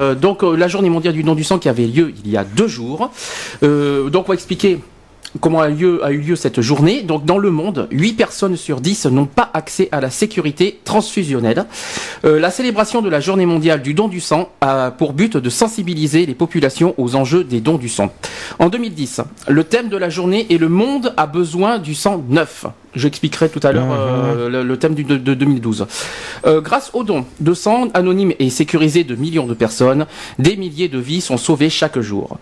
Euh, donc euh, la journée mondiale du don du sang qui avait lieu il y a deux jours. Euh, donc on expliquer comment a, eu lieu cette journée. Donc dans le monde, 8 personnes sur 10 n'ont pas accès à la sécurité transfusionnelle. La célébration de la journée mondiale du don du sang a pour but de sensibiliser les populations aux enjeux des dons du sang. En 2010, le thème de la journée est le monde a besoin du sang neuf. J'expliquerai tout à l'heure euh, le, le thème du, de, de 2012. Euh, grâce aux dons de sang anonymes et sécurisés de millions de personnes, des milliers de vies sont sauvées chaque jour.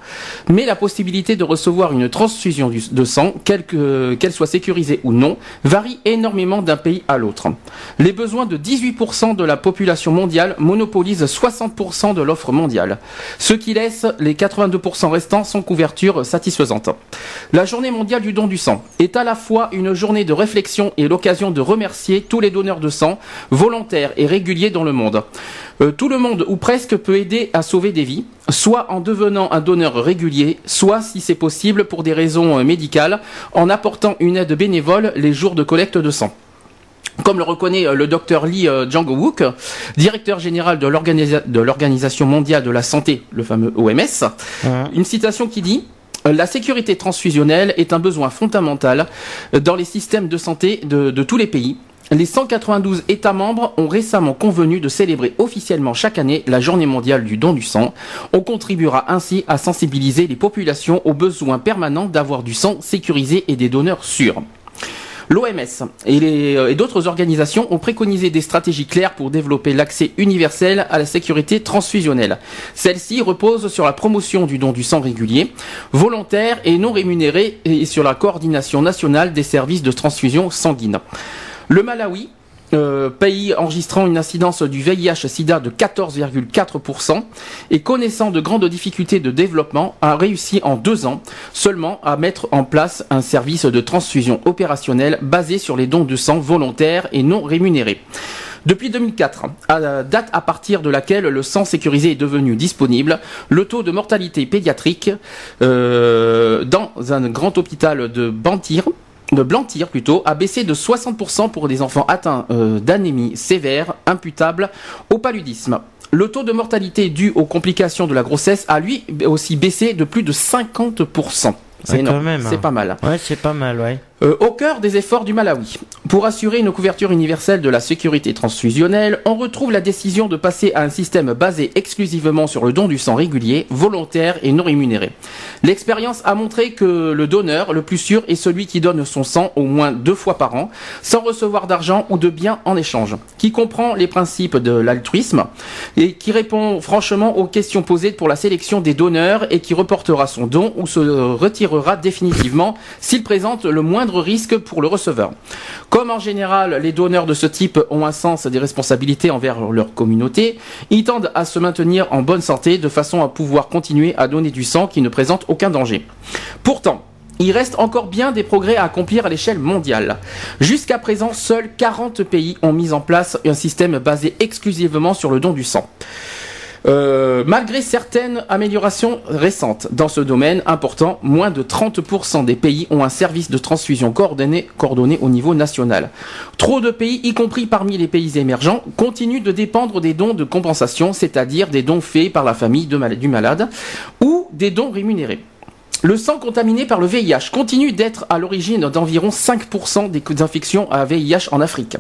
Mais la possibilité de recevoir une transfusion du- de sang, quelle que- qu'elle soit sécurisée ou non, varie énormément d'un pays à l'autre. Les besoins de 18% de la population mondiale monopolisent 60% de l'offre mondiale, ce qui laisse les 82% restants sans couverture satisfaisante. La journée mondiale du don du sang est à la fois une journée de réflexion et l'occasion de remercier tous les donneurs de sang, volontaires et réguliers dans le monde. Euh, tout le monde ou presque peut aider à sauver des vies, soit en devenant un donneur régulier, soit si c'est possible pour des raisons euh, médicales, en apportant une aide bénévole les jours de collecte de sang. Comme le reconnaît euh, le docteur Lee Jang-wook, directeur général de l'organisa- de l'Organisation mondiale de la santé, le fameux OMS, une citation qui dit la sécurité transfusionnelle est un besoin fondamental euh, dans les systèmes de santé de, de tous les pays. Les 192 États membres ont récemment convenu de célébrer officiellement chaque année la journée mondiale du don du sang. On contribuera ainsi à sensibiliser les populations aux besoins permanents d'avoir du sang sécurisé et des donneurs sûrs. L'OMS euh, et d'autres organisations ont préconisé des stratégies claires pour développer l'accès universel à la sécurité transfusionnelle. Celle-ci repose sur la promotion du don du sang régulier, volontaire et non rémunéré, et sur la coordination nationale des services de transfusion sanguine. Le Malawi, euh, pays enregistrant une incidence du VIH-Sida de 14,4% et connaissant de grandes difficultés de développement, a réussi en deux ans seulement à mettre en place un service de transfusion opérationnel basé sur les dons de sang volontaires et non rémunérés. Depuis 2004, à date à partir de laquelle le sang sécurisé est devenu disponible, le taux de mortalité pédiatrique euh, dans un grand hôpital de Bantir de Blantyre plutôt, a baissé de 60% pour des enfants atteints euh, d'anémie sévère imputable au paludisme. Le taux de mortalité dû aux complications de la grossesse a lui aussi baissé de plus de 50%. C'est quand même, c'est hein. pas mal. Ouais, c'est pas mal, ouais. Euh, au cœur des efforts du Malawi, pour assurer une couverture universelle de la sécurité transfusionnelle, on retrouve la décision de passer à un système basé exclusivement sur le don du sang régulier, volontaire et non rémunéré. L'expérience a montré que le donneur le plus sûr est celui qui donne son sang au moins deux fois par an, sans recevoir d'argent ou de biens en échange, qui comprend les principes de l'altruisme et qui répond franchement aux questions posées pour la sélection des donneurs et qui reportera son don ou se retirera définitivement s'il présente le risque pour le receveur. Comme en général les donneurs de ce type ont un sens des responsabilités envers leur communauté, ils tendent à se maintenir en bonne santé de façon à pouvoir continuer à donner du sang qui ne présente aucun danger. Pourtant, il reste encore bien des progrès à accomplir à l'échelle mondiale. Jusqu'à présent, seuls 40 pays ont mis en place un système basé exclusivement sur le don du sang. Euh, malgré certaines améliorations récentes dans ce domaine important, moins de 30% des pays ont un service de transfusion coordonné, au niveau national. Trop de pays, y compris parmi les pays émergents, continuent de dépendre des dons de compensation, c'est-à-dire des dons faits par la famille du malade, ou des dons rémunérés. Le sang contaminé par le VIH continue d'être à l'origine d'environ 5% des infections à VIH en Afrique.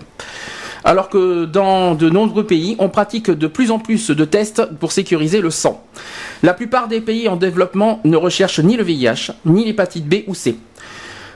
Alors que dans de nombreux pays, on pratique de plus en plus de tests pour sécuriser le sang. La plupart des pays en développement ne recherchent ni le VIH, ni l'hépatite B ou C.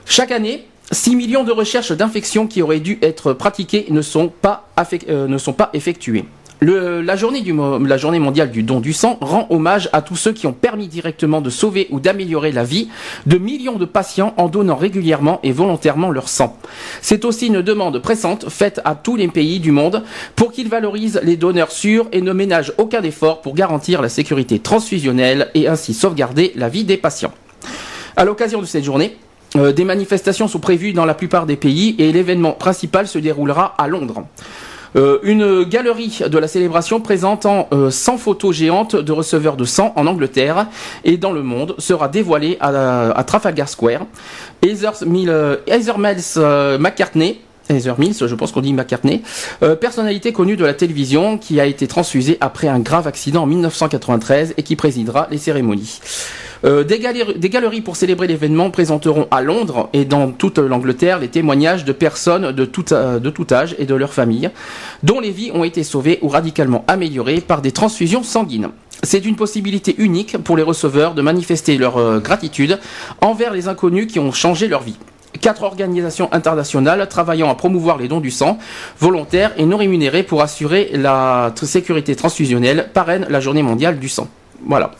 Chaque année, 6 millions de recherches d'infections qui auraient dû être pratiquées ne sont pas, euh, ne sont pas effectuées. Le, la, journée du, mondiale du don du sang rend hommage à tous ceux qui ont permis directement de sauver ou d'améliorer la vie de millions de patients en donnant régulièrement et volontairement leur sang. C'est aussi une demande pressante faite à tous les pays du monde pour qu'ils valorisent les donneurs sûrs et ne ménagent aucun effort pour garantir la sécurité transfusionnelle et ainsi sauvegarder la vie des patients. À l'occasion de cette journée, euh, des manifestations sont prévues dans la plupart des pays et l'événement principal se déroulera à Londres. Euh, une galerie de la célébration présentant euh, 100 photos géantes de receveurs de sang en Angleterre et dans le monde sera dévoilée à, Trafalgar Square. Heather, euh, McCartney Heather Mills, je pense qu'on dit McCartney, personnalité connue de la télévision qui a été transfusée après un grave accident en 1993 et qui présidera les cérémonies. Euh, des, galeries, pour célébrer l'événement présenteront à Londres et dans toute l'Angleterre les témoignages de personnes de tout, euh, de tout âge et de leurs familles, dont les vies ont été sauvées ou radicalement améliorées par des transfusions sanguines. C'est une possibilité unique pour les receveurs de manifester leur euh, gratitude envers les inconnus qui ont changé leur vie. Quatre organisations internationales travaillant à promouvoir les dons du sang, volontaires et non rémunérés pour assurer la sécurité transfusionnelle, parrainent la journée mondiale du sang. Voilà.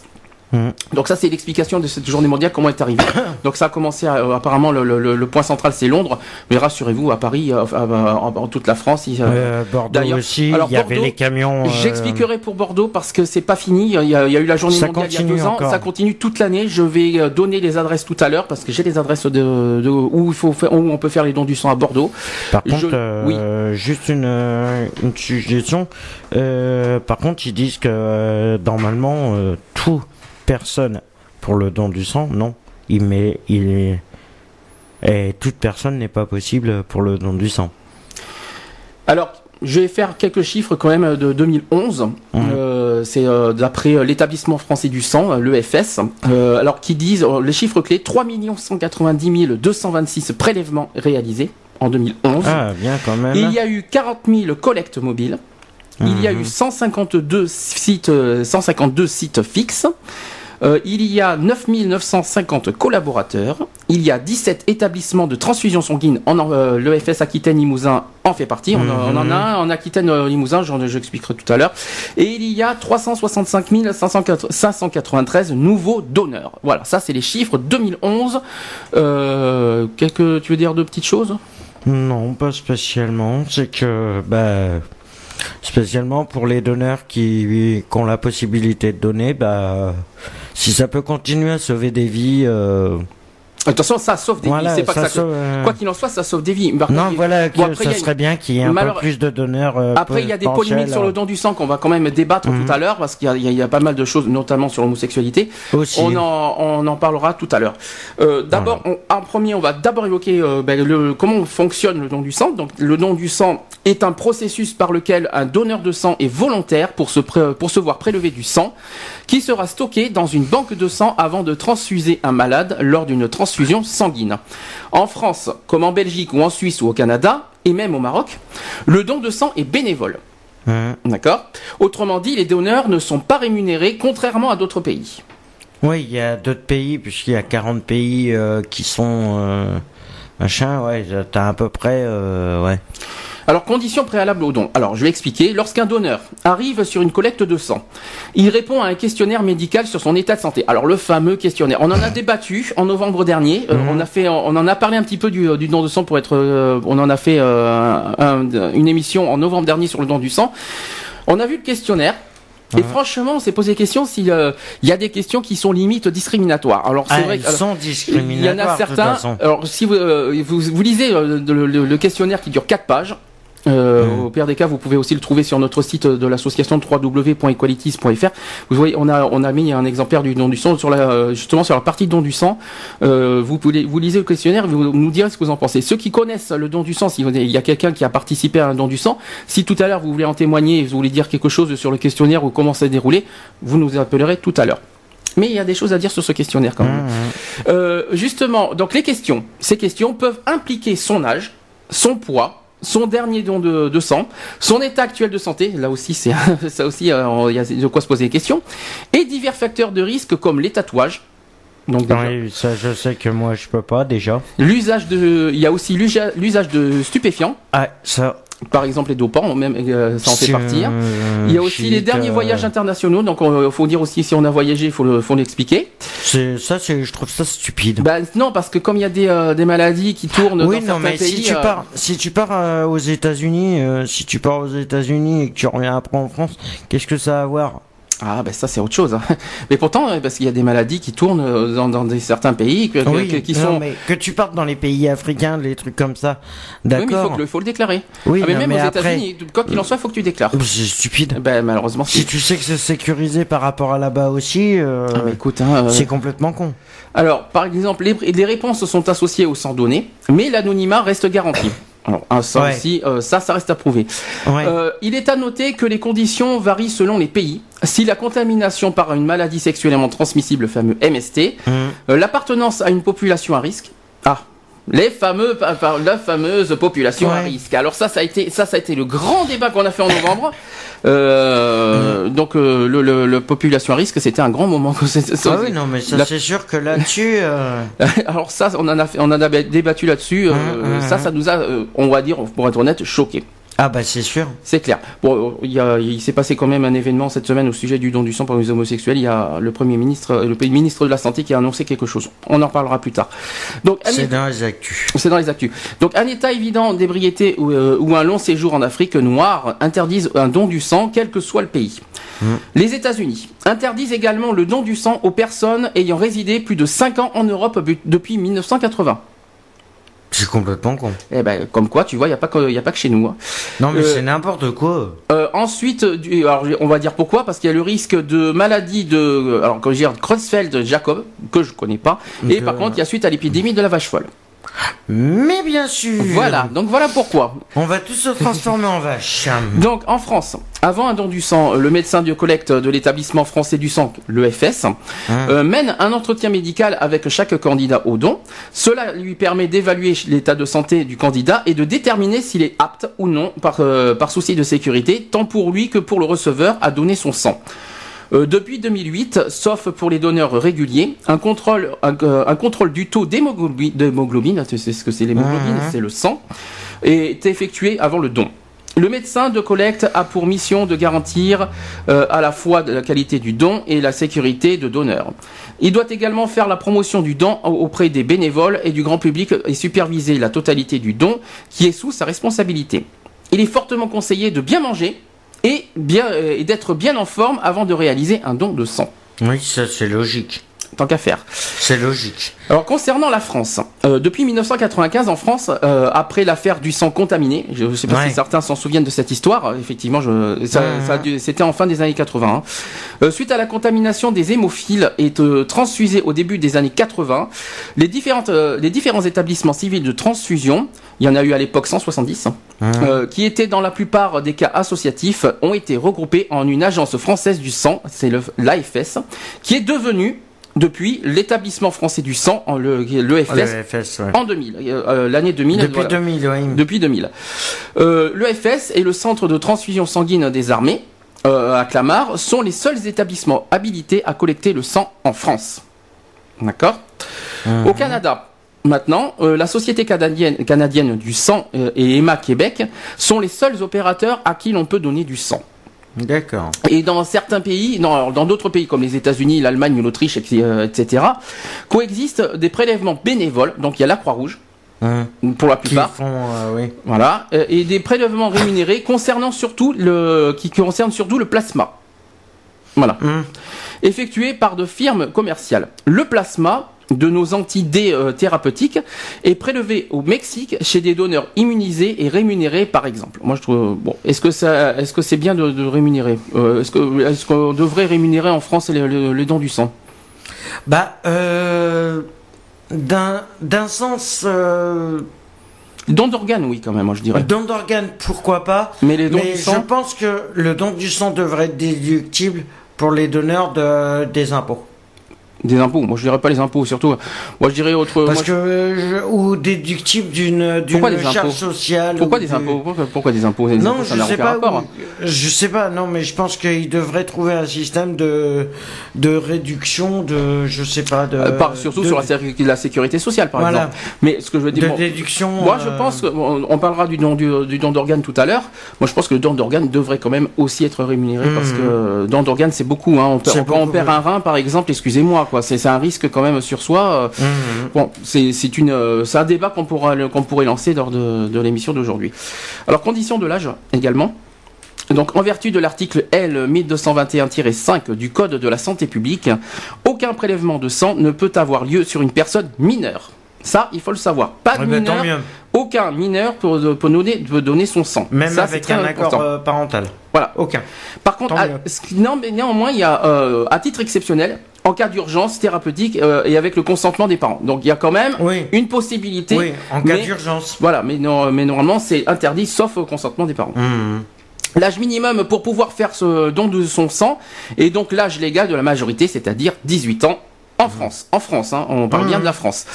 Mmh. Donc ça c'est l'explication de cette journée mondiale comment elle est arrivée. Donc ça a commencé à, euh, apparemment le, le, le, point central c'est Londres, mais rassurez-vous à Paris, euh, en, en, toute la France, il, euh, Bordeaux aussi. Il y avait les camions. Euh... J'expliquerai pour Bordeaux parce que c'est pas fini. Il y, a, il y, a, eu la journée ça mondiale il y a deux ans, encore. ça continue toute l'année. Je vais euh, donner les adresses tout à l'heure parce que j'ai les adresses de, de, où il faut faire, où on peut faire les dons du sang à Bordeaux. Par contre, oui. juste une, une suggestion. par contre, ils disent que normalement tout personne pour le don du sang, non. Il met, il est, et toute personne n'est pas possible pour le don du sang. Alors, je vais faire quelques chiffres quand même de 2011. Mmh. Euh, c'est euh, d'après l'établissement français du sang, l'EFS. Euh, alors, qui disent les chiffres clés 3 190 226 prélèvements réalisés en 2011. Ah, bien quand même. Il y a eu 40 000 collectes mobiles. Il y a eu 152 sites, 152 sites fixes. Euh, il y a 9950 collaborateurs. Il y a 17 établissements de transfusion sanguine. En, euh, L'EFS Aquitaine-Limousin en fait partie. On, Mhm. on, en a un en Aquitaine-Limousin, j'expliquerai tout à l'heure. Et il y a 365 593 nouveaux donneurs. Voilà, ça c'est les chiffres 2011. Euh, quelques, tu veux dire deux petites choses? Non, pas spécialement. C'est que, bah, spécialement pour les donneurs qui, qui, ont la possibilité de donner, bah, si ça peut continuer à sauver des vies. Euh... Attention, ça sauve des voilà, vies. Pas ça que ça sauve, euh... Quoi qu'il en soit, ça sauve des vies. Par non, contre, voilà, que bon, après, ça une- serait bien qu'il y ait un Malheure- peu plus de donneurs. euh, Après, il y a des polémiques sur le don du sang qu'on va quand même débattre Mhm. tout à l'heure parce qu'il y, a- y pas mal de choses, notamment sur l'homosexualité. On en, on en parlera tout à l'heure. Euh, d'abord, en premier, on va d'abord évoquer euh, ben, le, comment fonctionne le don du sang. Donc, le don du sang est un processus par lequel un donneur de sang est volontaire pour se, pré- pour se voir prélever du sang, qui sera stocké dans une banque de sang avant de transfuser un malade lors d'une transfusion sanguine. En France, comme en Belgique ou en Suisse ou au Canada, et même au Maroc, le don de sang est bénévole. D'accord? Autrement dit, les donneurs ne sont pas rémunérés, contrairement à d'autres pays. Oui, il y a d'autres pays, puisqu'il y a 40 pays euh, qui sont. Euh, machin, ouais, t'as à peu près. Euh, ouais. Alors, conditions préalables au don. Alors, je vais expliquer. Lorsqu'un donneur arrive sur une collecte de sang, il répond à un questionnaire médical sur son état de santé. Alors, le fameux questionnaire. On en a débattu en novembre dernier. Euh, Mhm. on a fait, on en a parlé un petit peu du, du don de sang pour être. euh, on en a fait euh, un- une émission en novembre dernier sur le don du sang. On a vu le questionnaire. Et franchement, on s'est posé question s'il euh, y a des questions qui sont limite discriminatoires. Alors c'est Ah, vrai sont il y discriminatoires. en a certains. Alors si vous, euh, vous, vous lisez euh, le, le- le questionnaire qui dure 4 pages. Euh. Au pire des cas, vous pouvez aussi le trouver sur notre site de l'association www.equalities.fr. Vous voyez, on a on a mis un exemplaire du don du sang sur la euh, justement sur la partie don du sang. Euh, vous pouvez vous lisez le questionnaire, vous nous direz ce que vous en pensez. Ceux qui connaissent le don du sang, si vous- il y a quelqu'un qui a participé à un don du sang, si tout à l'heure vous voulez en témoigner, vous voulez dire quelque chose sur le questionnaire ou comment ça s'est déroulé, vous nous appellerez tout à l'heure. Mais il y a des choses à dire sur ce questionnaire quand même. Hein, hein. Euh, justement, donc les questions, ces questions peuvent impliquer son âge, son poids, son dernier don de, de sang, son état actuel de santé, là aussi c'est ça aussi euh, il y a de quoi se poser des questions, et divers facteurs de risque comme les tatouages. Donc déjà, Oui, ça, je sais que moi, je peux pas déjà. l'usage de, il y a aussi l'usa- l'usage de stupéfiants, Ah, ça. Par exemple, les dopants, même euh, ça en fait Si, partir. euh, Il y a aussi les derniers voyages internationaux, donc il faut dire aussi si on a voyagé, il faut le- faut l'expliquer. C'est ça, je trouve ça stupide. Ben non, parce que comme il y a des, euh, des maladies qui tournent oui, dans non, certains mais pays, si tu euh, pars, si tu pars euh, aux États-Unis, euh, si tu pars aux États-Unis et que tu reviens après en France, qu'est-ce que ça a à voir ah ben ça c'est autre chose. hein. Mais pourtant, euh, parce qu'il y a des maladies qui tournent euh, dans, dans des certains pays, que- que- Oui, que- qui non, sont. mais que tu partes dans les pays africains, les trucs comme ça, Oui, mais il faut, d'accord que le, faut le déclarer. Oui, Ah, mais non, même mais aux après- États-Unis, quoi qu'il en soit, il faut que tu déclares. C'est stupide. Ben malheureusement, Si tu sais que c'est sécurisé par rapport à là-bas aussi, euh, Ah, mais écoute, hein, euh, c'est complètement con. Alors, par exemple, les, les réponses sont associées au sang donné, mais l'anonymat reste garanti. Alors, un ça Ouais. aussi, euh, ça, ça reste à prouver. Ouais. Euh, il est à noter que les conditions varient selon les pays. Si la contamination par une maladie sexuellement transmissible, le fameux MST, Hum. euh, l'appartenance à une population à risque, les fameux, pa- pa- la fameuse population à risque. Alors ça, ça a été, ça, ça a été le grand débat qu'on a fait en novembre. Euh. Donc euh, le, le- le population à risque, c'était un grand moment. Ah oui, non, mais ça, la- c'est sûr que là-dessus, euh, Alors ça, on en a, fait- on en a débattu là-dessus. hum, ça, hum. ça nous a, euh, on va dire, pour être honnête, choqué. Ah bah c'est sûr. C'est clair. Bon, il, y a- il s'est passé quand même un événement cette semaine au sujet du don du sang pour les homosexuels. Il y a le premier ministre, euh, le ministre de la santé qui a annoncé quelque chose. On en reparlera plus tard. Donc, C'est dans les actus. c'est dans les actus. Donc, un état évident d'ébriété ou, euh, ou un long séjour en Afrique noire interdisent un don du sang, quel que soit le pays. Les États-Unis interdisent également le don du sang aux personnes ayant résidé plus de 5 ans en Europe depuis 1980. C'est complètement con. Eh ben, comme quoi, tu vois, il n'y a, pas que- y a pas que chez nous. hein. Non mais Euh, c'est n'importe quoi. Euh, ensuite, du- alors, on va dire pourquoi, parce qu'il y a le risque de maladie de, alors je dis Creutzfeldt-Jacob, que je connais pas, et par contre, il y a suite à l'épidémie de la vache folle. Mais bien sûr. Voilà, donc voilà pourquoi. On va tous se transformer en vache. Donc en France, avant un don du sang, le médecin de collecte de l'établissement français du sang, l'EFS, euh, mène un entretien médical avec chaque candidat au don. Cela lui permet d'évaluer l'état de santé du candidat et de déterminer s'il est apte ou non, par, euh, par souci de sécurité, tant pour lui que pour le receveur, à donner son sang. Euh, depuis 2008, sauf pour les donneurs réguliers, un contrôle, un, euh, un contrôle du taux d'hémoglobine, sais ce que c'est l'hémoglobine, Mhm. c'est le sang, est effectué avant le don. Le médecin de collecte a pour mission de garantir euh, à la fois la qualité du don et la sécurité de donneur. Il doit également faire la promotion du don au- auprès des bénévoles et du grand public et superviser la totalité du don qui est sous sa responsabilité. Il est fortement conseillé de bien manger et, bien, euh, et d'être bien en forme avant de réaliser un don de sang. Oui, ça c'est logique. Tant qu'à faire. C'est logique. Alors concernant la France, euh, depuis 1995 en France, euh, après l'affaire du sang contaminé, je ne sais pas Ouais. si certains s'en souviennent de cette histoire, effectivement, je, ça, c'était en fin des années 80. hein. Euh, suite à la contamination des hémophiles et transfusés au début des années 80, les, différentes, euh, les différents établissements civils de transfusion, il y en a eu à l'époque 170, hein, euh, qui étaient dans la plupart des cas associatifs, ont été regroupés en une agence française du sang, c'est l'AFS, qui est devenue depuis l'établissement français du sang, le, l'EFS, Le FS, ouais. en 2000, euh, euh, l'année 2000. Depuis voilà. 2000, oui. Depuis 2000. Euh, L'EFS et le centre de transfusion sanguine des armées euh, à Clamart sont les seuls établissements habilités à collecter le sang en France. D'accord? Au Canada, maintenant, euh, la Société canadienne, canadienne du sang euh, et EMA Québec sont les seuls opérateurs à qui l'on peut donner du sang. D'accord. Et dans certains pays, non, dans d'autres pays comme les États-Unis, l'Allemagne, l'Autriche, etc., coexistent des prélèvements bénévoles. Donc il y a la Croix-Rouge Hum. pour la plupart. font, euh, oui. Voilà, euh, et des prélèvements rémunérés concernant surtout le, qui concernent surtout le plasma. Voilà. Hum. Effectué par de firmes commerciales. Le plasma de nos antidés euh, thérapeutiques est prélevé au Mexique chez des donneurs immunisés et rémunérés par exemple. Moi je trouve bon, est-ce que ça est-ce que c'est bien de, de rémunérer Euh, est-ce que est-ce qu'on devrait rémunérer en France les, les- les dons du sang? Bah, euh, d'un d'un sens, euh, Dons d'organes oui quand même, moi je dirais. don d'organes, pourquoi pas. Mais les dons Mais du je sang pense que le don du sang devrait être déductible pour les donneurs de, des impôts. Des impôts. Moi, je dirais pas les impôts, surtout. Moi, je dirais autre. Parce moi, que je- ou déductible d'une charge sociale. Pourquoi ou des impôts pourquoi, pourquoi des impôts Des Non, impôts, ça je sais pas. rapport. je sais pas. Non, mais je pense qu'il devrait trouver un système de de réduction de, je sais pas, de. Euh, par- surtout de- sur la, sé- la sécurité sociale, par Voilà. exemple. Mais ce que je veux dire, de moi- déduction. moi, je euh, pense qu'on on parlera du don du, du don d'organes tout à l'heure. Moi, je pense que le don d'organes devrait quand même aussi être rémunéré parce Mhm. que euh, don d'organes, c'est beaucoup. Hein. On perd, C'est on, perd- on beaucoup, perd oui. un rein, par exemple. Excusez-moi, quoi. C'est un risque quand même sur soi. euh, Mhm. Bon, c'est une euh, c'est un débat qu'on pourra qu'on pourrait lancer lors de, de l'émission d'aujourd'hui. Alors condition de l'âge également. Donc en vertu de l'article L 1221-5 du Code de la santé publique, aucun prélèvement de sang ne peut avoir lieu sur une personne mineure. Ça, il faut le savoir. Pas de Eh ben, mineur, aucun mineur peut, peut donner, peut donner son sang. Même Ça, avec un accord euh, parental. Voilà. Aucun. Par contre, à- non, mais néanmoins, il y a, euh, à titre exceptionnel, en cas d'urgence thérapeutique euh, et avec le consentement des parents. Donc, il y a quand même Oui. une possibilité. Oui, en cas d'urgence. Voilà, mais, non, mais normalement, c'est interdit sauf au consentement des parents. Mhm. L'âge minimum pour pouvoir faire ce don de son sang est donc l'âge légal de la majorité, c'est-à-dire 18 ans. En France, en France, hein, on parle bien de la France.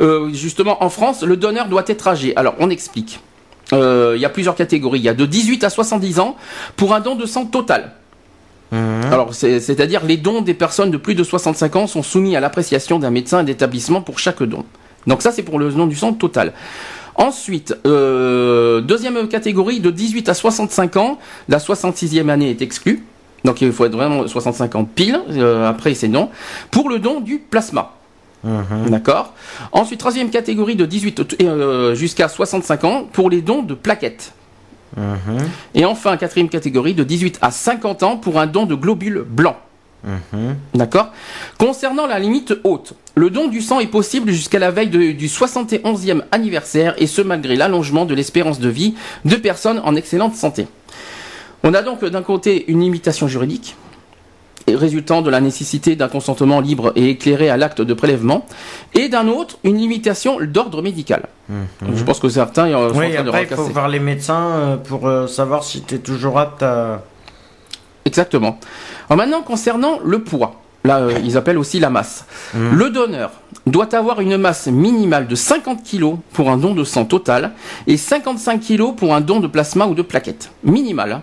Euh, justement, en France, le donneur doit être âgé. Alors, on explique. Euh, Il y a plusieurs catégories. Il y a de 18 à 70 ans pour un don de sang total. Mhm. Alors, c'est- c'est-à-dire les dons des personnes de plus de 65 ans sont soumis à l'appréciation d'un médecin et d'établissement pour chaque don. Donc ça, c'est pour le don du sang total. Ensuite, euh, deuxième catégorie, de 18 à 65 ans, la 66e année est exclue. Donc il faut être vraiment 65 ans pile, euh, après c'est non, pour le don du plasma. Mhm. D'accord Ensuite, troisième catégorie de 18 euh, jusqu'à 65 ans pour les dons de plaquettes. Mhm. Et enfin, quatrième catégorie de 18 à 50 ans pour un don de globules blancs. Mhm. D'accord? Concernant la limite haute, le don du sang est possible jusqu'à la veille de- du 71e anniversaire et ce malgré l'allongement de l'espérance de vie de personnes en excellente santé. On a donc d'un côté une limitation juridique résultant de la nécessité d'un consentement libre et éclairé à l'acte de prélèvement et d'un autre une limitation d'ordre médical. Je pense que certains euh, sont en train de après, il faut voir les médecins euh, pour euh, savoir si tu es toujours apte à. Exactement. Alors maintenant, concernant le poids, là, euh, ils appellent aussi la masse. Mhm. Le donneur doit avoir une masse minimale de 50 kg pour un don de sang total et 55 kg pour un don de plasma ou de plaquettes. Minimal.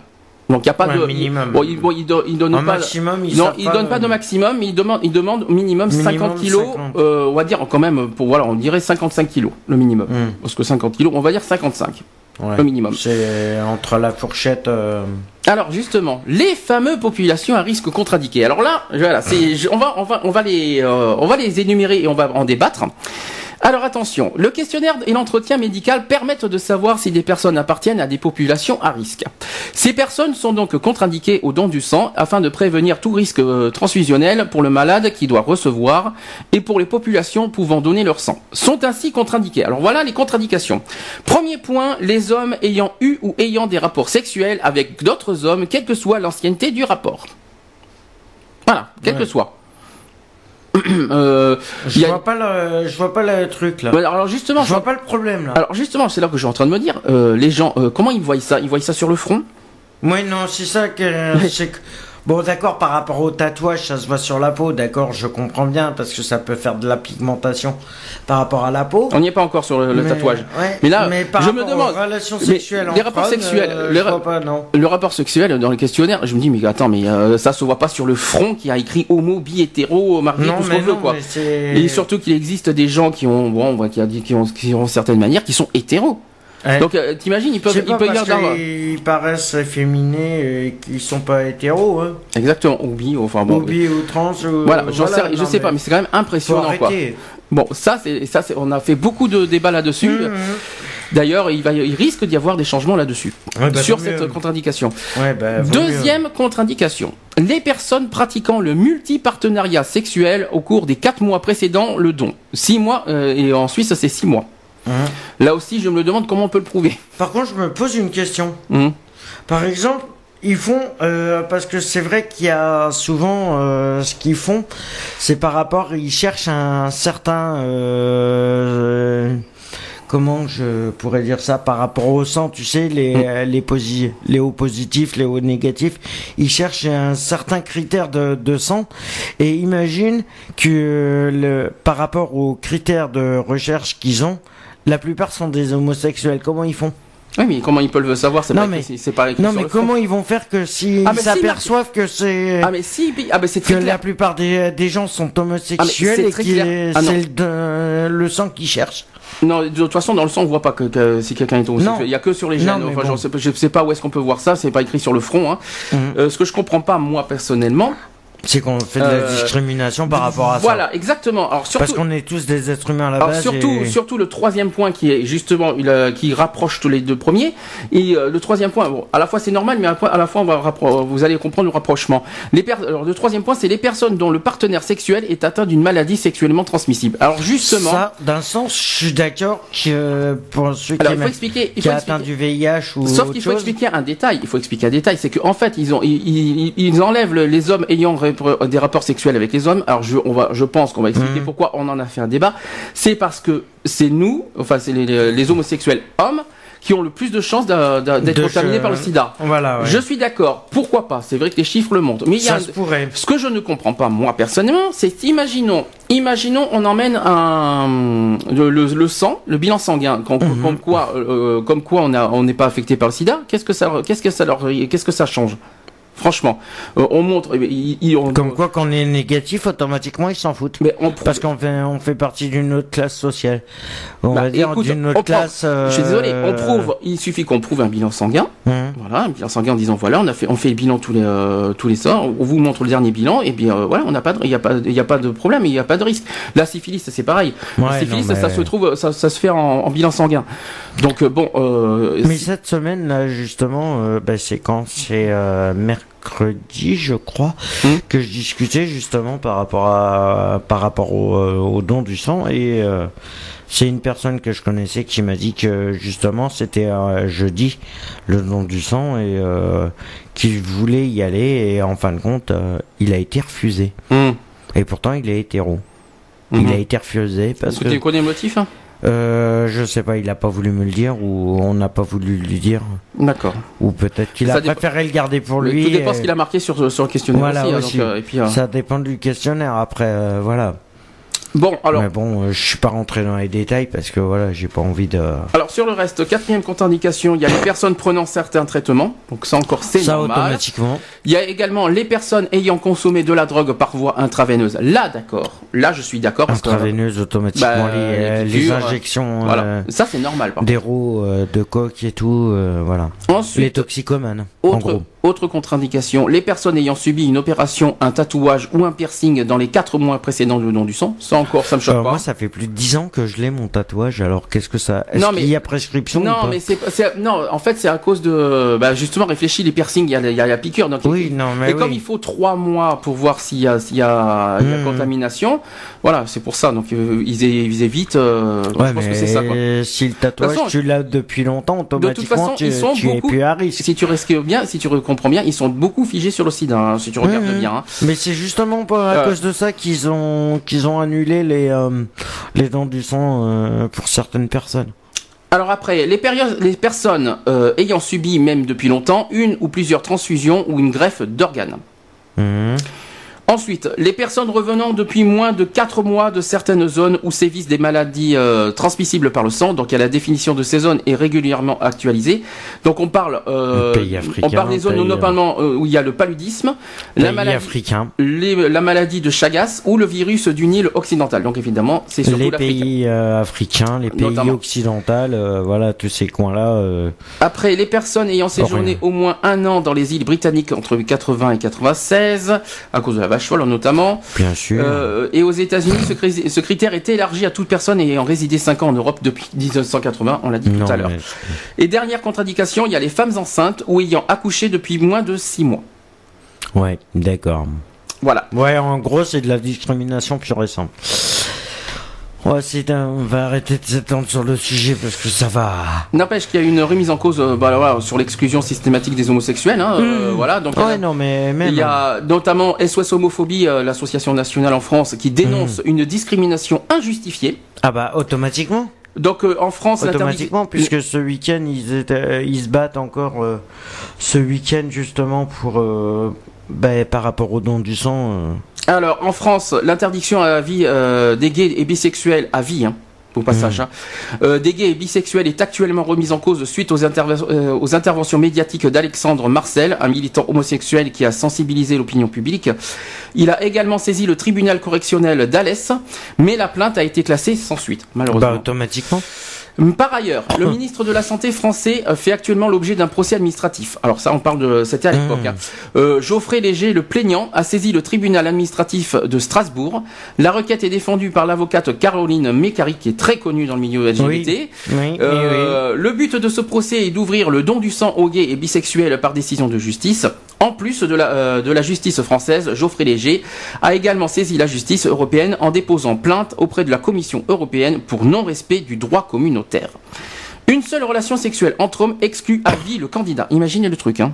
Donc il n'y a pas Ouais, de. minimum. Bon, il, bon, il do- il donne Un pas. maximum, ils non, il pas, donne pas de maximum, mais il demande, il demande minimum, Minimum 50 kilos. 50. euh, on va dire quand même, pour voilà, on dirait 55 kilos le minimum. Mhm. Parce que 50 kilos, on va dire 55 Ouais. le minimum. C'est entre la fourchette. euh, Alors justement, les fameux populations à risque contre-indiqué. Alors là, voilà, on va les énumérer et on va en débattre. Alors attention, le questionnaire et l'entretien médical permettent de savoir si des personnes appartiennent à des populations à risque. Ces personnes sont donc contre-indiquées au don du sang afin de prévenir tout risque euh, transfusionnel pour le malade qui doit recevoir et pour les populations pouvant donner leur sang. Sont ainsi contre-indiquées. Alors voilà les contre-indications. Premier point, les hommes ayant eu ou ayant des rapports sexuels avec d'autres hommes, quelle que soit l'ancienneté du rapport. Voilà, quel Ouais. que soit. Euh, Je a- vois pas le, je vois pas le truc là. Ouais, alors justement, je vois pas le problème là. alors justement, c'est là que je suis en train de me dire, euh, les gens, euh, comment ils voient ça? Ils voient ça sur le front? Oui, non, c'est ça que. c'est que- Bon, d'accord, par rapport au tatouage, ça se voit sur la peau, d'accord, je comprends bien, parce que ça peut faire de la pigmentation par rapport à la peau. On n'y est pas encore sur le, le Mais- tatouage. ouais, Mais là, par je me aux demande, relations sexuelles les rapports sexuels, euh, ra- pas. Le rapport sexuel dans le questionnaire, je me dis mais attends, mais euh, ça se voit pas sur le front qui a écrit homo, bi, hétéro, marié, tout ce qu'on veut quoi. Et surtout qu'il existe des gens qui ont, bon, on voit qui ont, qui ont certaines manières, qui sont hétéros. Ouais. Donc euh, t'imagines, ils peuvent, ils pas, peuvent parce dire qu'ils paraissent efféminés et qu'ils sont pas hétéros, hein. Exactement, ou bi, enfin bon. ou bi ou trans ou. Voilà, j'en sais, je sais pas, mais c'est quand même impressionnant quoi. Bon, ça c'est, ça c'est, on a fait beaucoup de débats là-dessus. Mhm. D'ailleurs, il va, il risque d'y avoir des changements là-dessus Ouais, bah, sur cette contre-indication. Ouais, bah, Deuxième contre-indication. Les personnes pratiquant le multipartenariat sexuel au cours des 4 mois précédant le don. 6 mois, euh, et en Suisse c'est 6 mois. Mhm. Là aussi, je me le demande comment on peut le prouver. Par contre, je me pose une question. Mhm. Par exemple, ils font euh, parce que c'est vrai qu'il y a souvent euh, ce qu'ils font, c'est par rapport, ils cherchent un certain euh, comment je pourrais dire ça par rapport au sang, tu sais, les, euh, les, posi- les hauts positifs, les hauts négatifs, ils cherchent un certain critère de, de sang. Et imagine que le, par rapport aux critères de recherche qu'ils ont, la plupart sont des homosexuels. Comment ils font? Oui, mais comment ils peuvent le savoir? C'est Non, pas mais- écrit- c'est pas écrit Non, mais comment ils vont faire que s'ils Ah, si, s'aperçoivent que c'est Ah mais si, ah mais c'est que la plupart des, des gens sont homosexuels c'est et que. Ah, c'est le, sang qu'ils cherchent. Non, de toute façon, dans le sang, on voit pas que, que- si quelqu'un est homosexuel. Non. Il y a que sur les gènes. Non, Enfin, bon. je sais pas où est-ce qu'on peut voir ça. C'est pas écrit sur le front. Hein. Mhm. Euh, ce que je comprends pas, moi personnellement. C'est qu'on fait de la Euh, discrimination par rapport à ça. Voilà, exactement. Alors surtout. Parce qu'on est tous des êtres humains à la Alors base. surtout, et- surtout le troisième point qui est justement il, euh, qui rapproche tous les deux premiers. Et euh, le troisième point, bon, à la fois c'est normal, mais à la fois, à la fois on va rappro- vous allez comprendre le rapprochement. Les Alors le troisième point, c'est les personnes dont le partenaire sexuel est atteint d'une maladie sexuellement transmissible. Alors justement, Ça, d'un sens, je suis d'accord que pour ceux qui, alors il faut expliquer, il qui faut a atteint expliquer. du VIH ou Sauf qu'il faut chose. expliquer un détail. Il faut expliquer un détail, c'est qu'en fait ils ont ils, ils, ils enlèvent le- les hommes ayant répro- des rapports sexuels avec les hommes. Alors je on va je pense qu'on va expliquer Mhm. pourquoi on en a fait un débat. C'est parce que c'est nous, enfin c'est les, les, les homosexuels hommes qui ont le plus de chances d'être contaminés par le SIDA. Voilà, ouais. Je suis d'accord. Pourquoi pas? C'est vrai que les chiffres le montrent. Mais il y a ce que je ne comprends pas, moi personnellement, c'est imaginons, imaginons, on emmène un le, le- le sang, le bilan sanguin, comme, Mhm. comme quoi, euh, comme quoi on a, on n'est pas affecté par le SIDA. Qu'est-ce que ça, qu'est-ce que ça leur, qu'est-ce que ça change? Franchement, Euh, on montre, eh on- Comme quoi, quand on est négatif, automatiquement, ils s'en foutent. mais on Parce qu'on fait, on fait partie d'une autre classe sociale. On Bah, va dire d'une autre classe. euh, Je suis désolé, on prouve. Il suffit qu'on prouve un bilan sanguin. hum. Voilà, un bilan sanguin en disant voilà, on a fait, on fait le bilan tous les euh, tous les soirs. On vous montre le dernier bilan et bien euh, voilà, on n'a pas, de- il y a pas, il y a pas de problème, il n'y a pas de risque. La syphilis, c'est pareil. la Ouais, syphilis, non, mais- ça se trouve, ça, ça se fait en, en bilan sanguin. Donc euh, bon, euh, Mais cette semaine là justement, euh, bah, c'est quand c'est euh, mercredi, je crois, Hmm. que je discutais justement par rapport à par rapport au, euh, au don du sang. Et euh, c'est une personne que je connaissais qui m'a dit que justement c'était euh, jeudi le don du sang et euh, qu'il voulait y aller. Et en fin de compte il a été refusé. Hum, et pourtant il est hétéro. Il a été refusé parce Est-ce que que tu connais le motif hein? Euh, je sais pas, il a pas voulu me le dire ou on n'a pas voulu lui dire. D'accord. Ou peut-être qu'il a préféré le garder pour lui. Tout dépend et- ce qu'il a marqué sur sur le questionnaire Voilà, aussi. hein, aussi. donc, euh, et puis euh, Ça dépend du questionnaire après, euh, voilà. Bon, alors. Mais bon, euh, je suis pas rentré dans les détails parce que voilà, j'ai pas envie de. Alors sur le reste, quatrième contre-indication, il y a les personnes prenant certains traitements, donc ça encore c'est Ça normal. automatiquement. Il y a également les personnes ayant consommé de la drogue par voie intraveineuse. Là d'accord, là je suis d'accord Intraveineuse automatiquement Bah, les, euh, les les piqûres, injections voilà, euh, ça c'est normal. Par d'héros, euh, de coke et tout, euh, voilà. Les toxicomanes, en autre, gros. autre contre-indication, les personnes ayant subi une opération, un tatouage ou un piercing dans les 4 mois précédents du don du sang. Ça encore, ça me choque Euh, pas. moi, ça fait plus de 10 ans que je l'ai mon tatouage. Alors, qu'est-ce que ça Est-ce Non, qu'il y a prescription ou non, pas mais c'est, non, en fait, c'est à cause de, bah, justement, réfléchis, les piercings, il y a, la- il y a la piqûre, donc Oui, non, mais et comme il faut trois mois pour voir s'il y a, s'il y a, il y a Mhm. contamination, voilà, c'est pour ça. Donc euh, ils, évitent. euh, Ouais, je pense mais que c'est ça. Quoi. si le tatouage façon, tu l'as depuis longtemps, automatiquement façon, tu, ils sont tu es beaucoup- plus à risque. Si tu risques bien, si tu comprends bien, ils sont beaucoup figés sur le sida. hein, si tu regardes bien. hein. Mais c'est justement pas à Euh. cause de ça qu'ils ont qu'ils ont annulé les euh, les dents du sang euh, pour certaines personnes. Alors après, les, périodes, les personnes euh, ayant subi, même depuis longtemps, une ou plusieurs transfusions ou une greffe d'organes. Mhm. Ensuite, les personnes revenant depuis moins de 4 mois de certaines zones où sévissent des maladies euh, transmissibles par le sang. Donc, la définition de ces zones est régulièrement actualisée. Donc, on parle, euh, Pays africain, on parle des zones pays, notamment euh, où il y a le paludisme, la maladie, africains, les- la maladie de Chagas ou le virus du Nil occidental. Donc, évidemment, c'est surtout les pays euh, africains, les pays occidentaux, voilà tous ces coins-là. Après, les personnes ayant séjourné au moins un an dans les îles britanniques entre 80 et 96, à cause de la folle notamment, bien sûr. Euh, et aux États-Unis, ce, cri- ce critère est élargi à toute personne ayant résidé 5 ans en Europe depuis 1980, on l'a dit non, tout à l'heure. mais- Et dernière contradiction, il y a les femmes enceintes ou ayant accouché depuis moins de 6 mois. Ouais, d'accord. Voilà. Ouais, en gros, c'est de la discrimination pure et simple. Ouais, c'est un... on va arrêter de s'étendre sur le sujet parce que ça va. N'empêche qu'il y a une remise en cause euh, bah, voilà, sur l'exclusion systématique des homosexuels. Hein, euh, voilà, donc il y a- Hmm. Ouais, non, mais même. Il y a notamment SOS Homophobie, euh, l'association nationale en France, qui Hmm. dénonce une discrimination injustifiée. Ah bah automatiquement. Donc euh, en France, automatiquement, puisque ce week-end ils, étaient, ils se battent encore euh, ce week-end justement pour euh, ben, par rapport au don du sang. Alors en France, l'interdiction à vie des gays et bisexuels à vie. Hein, au passage. Mmh. Hein. Euh, des gays et bisexuels est actuellement remise en cause suite aux, euh, aux interventions médiatiques d'Alexandre Marcel, un militant homosexuel qui a sensibilisé l'opinion publique. Il a également saisi le tribunal correctionnel d'Alès, mais la plainte a été classée sans suite, malheureusement. Bah, automatiquement? Par ailleurs, le ministre de la Santé français euh, fait actuellement l'objet d'un procès administratif. Alors ça, on parle de... C'était à l'époque. Mmh. Hein. Euh, Geoffrey Léger, le plaignant, a saisi le tribunal administratif de Strasbourg. La requête est défendue par l'avocate Caroline Mécari, qui est très connue dans le milieu LGBT. euh, le but de ce procès est d'ouvrir le don du sang aux gays et bisexuels par décision de justice. En plus de la, euh, de la justice française, Geoffrey Léger a également saisi la justice européenne en déposant plainte auprès de la Commission européenne pour non-respect du droit communautaire. Une seule relation sexuelle entre hommes exclut à vie le candidat. Imaginez le truc, hein.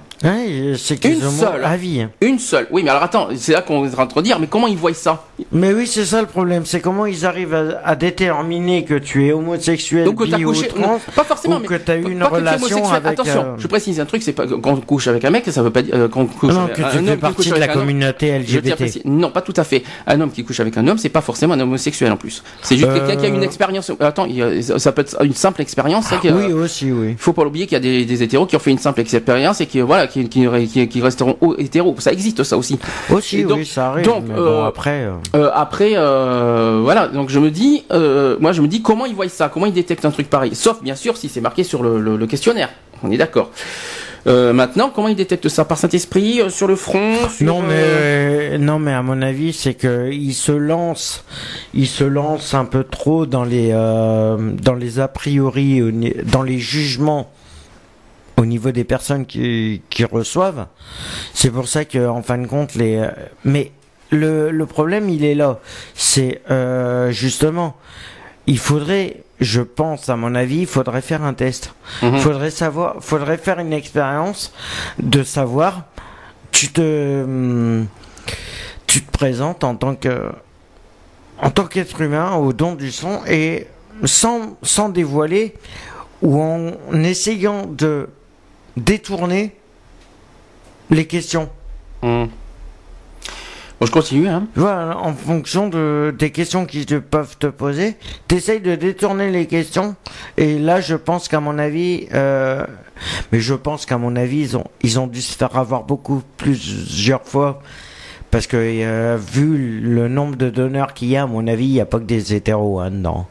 c'est une seule à vie. Une seule. Oui, mais alors attends, c'est là qu'on est en train de dire, mais comment ils voient ça? Mais oui, c'est ça le problème, c'est comment ils arrivent à, déterminer que tu es homosexuel, Donc, bi ou trans, pas forcément, ou que tu as eu une relation avec. Attention, euh, je précise un truc, c'est pas quand on couche avec un mec, ça veut pas dire euh, quand on couche non, avec que tu un fais partie de la communauté LGBT. Non, pas tout à fait. Un homme qui couche avec un homme, c'est pas forcément un homosexuel en plus. C'est juste quelqu'un qui a une euh. expérience. Attends, ça peut être une simple expérience. Oui, aussi, oui. Il faut pas l'oublier qu'il y a des, des, hétéros qui ont fait une simple expérience et qui voilà qui, qui, qui, resteront hétéros. Ça existe ça aussi. Aussi, oui, ça arrive. Donc euh, après, euh... Euh, après, euh, voilà. Donc je me dis, euh, moi je me dis comment ils voient ça, comment ils détectent un truc pareil. Sauf bien sûr si c'est marqué sur le, le, le questionnaire. On est d'accord. Euh, maintenant, comment ils détectent ça? Par Saint-Esprit, euh, sur le front Non, mais euh, non, mais à mon avis, c'est que ils se lancent, ils se lancent un peu trop dans les dans les a priori, dans les jugements au niveau des personnes qui, qui reçoivent. C'est pour ça que, en fin de compte, les mais le, le problème, il est là. C'est justement, il faudrait je pense, à mon avis, il faudrait faire un test. Il mhm. faudrait savoir, faudrait faire une expérience de savoir, tu te, tu te présentes en tant que, en tant qu'être humain au don du son et sans, sans dévoiler ou en essayant de détourner les questions. Je continue. Hein. Voilà, en fonction de, des questions qui te, peuvent te poser, t'essayes de détourner les questions. Et là, je pense qu'à mon avis, euh, mais je pense qu'à mon avis, ils ont, ils ont dû se faire avoir beaucoup plusieurs fois. Parce que euh, vu le nombre de donneurs qu'il y a, à mon avis, il n'y a pas que des hétéros hein, dedans.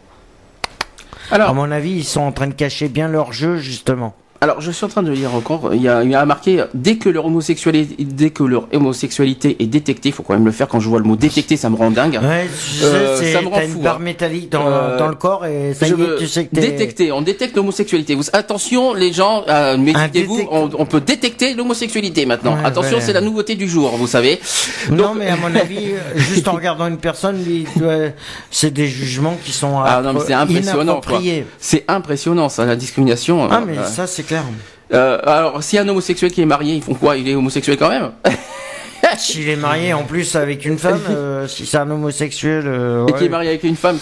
Alors, à mon avis, ils sont en train de cacher bien leur jeu, justement. Alors, je suis en train de lire encore. Il y a, il y a marqué dès que leur homosexualité, dès que leur homosexualité est détectée, il faut quand même le faire. Quand je vois le mot détecté, ça me rend dingue. Ouais, euh, ça me rend fou. Une barre hein. métallique dans, euh, dans, le corps et ça y est, tu sais que détecter. On détecte l'homosexualité. Vous, attention, les gens, euh, méditez-vous. On, on, peut détecter l'homosexualité maintenant. attention, c'est la nouveauté du jour, vous savez. non, mais à mon avis, juste en regardant une personne, c'est des jugements qui sont ah non, mais c'est impressionnant. C'est impressionnant, ça, la discrimination. Ah, mais ça, c'est euh, alors, si un homosexuel qui est marié, ils font quoi? Il est homosexuel quand même? S'il est marié en plus avec une femme, euh, si c'est un homosexuel. Euh, et qui est marié avec une femme,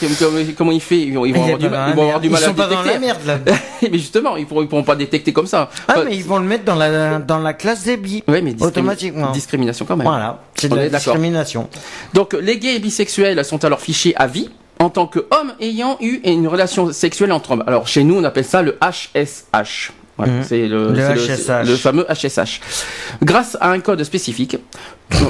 comment il fait? Ils vont, avoir, du, mal, ils vont avoir du mal ils sont pas dans la merde là. mais justement, ils pourront, pourront pas détecter comme ça. Ah, mais ils vont le mettre dans la, dans la classe des bi. Oui, mais automatiquement. Discrimination quand même. Voilà, c'est de la discrimination. Donc, les gays et bisexuels sont alors fichés à vie en tant qu'hommes ayant eu une relation sexuelle entre hommes. Alors, chez nous, on appelle ça le HSH. Mhm. C'est le, le, fameux HSH. Grâce à un code spécifique.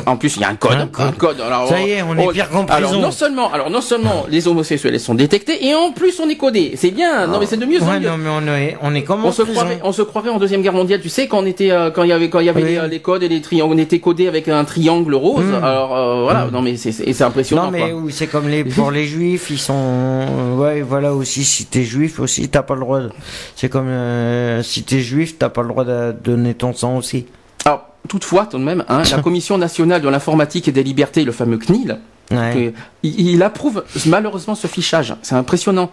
En plus, il y a un code. Un code. alors, Ça y est, on est oh, pire qu'en Alors non seulement, alors non seulement les homosexuels sont détectés et en plus on est codé. C'est bien. Non mais c'est de mieux en mieux. Non mais on est, on est comment on se croirait, on se croirait en deuxième guerre mondiale. Tu sais quand on était, euh, quand il y avait, quand il y avait les, les, codes et les triangles, on était codé avec un triangle rose. Hmm. Alors euh, voilà. Hmm. Non mais c'est, c'est impressionnant. Non mais oui, c'est comme les pour les juifs, ils sont, ouais, voilà aussi. Si t'es juif aussi, t'as pas le droit. C'est comme euh, si t'es juif, t'as pas le droit de donner ton sang aussi. Alors, toutefois, tout de même, hein, la Commission nationale de l'informatique et des libertés, le fameux CNIL, il, approuve malheureusement ce fichage. C'est impressionnant.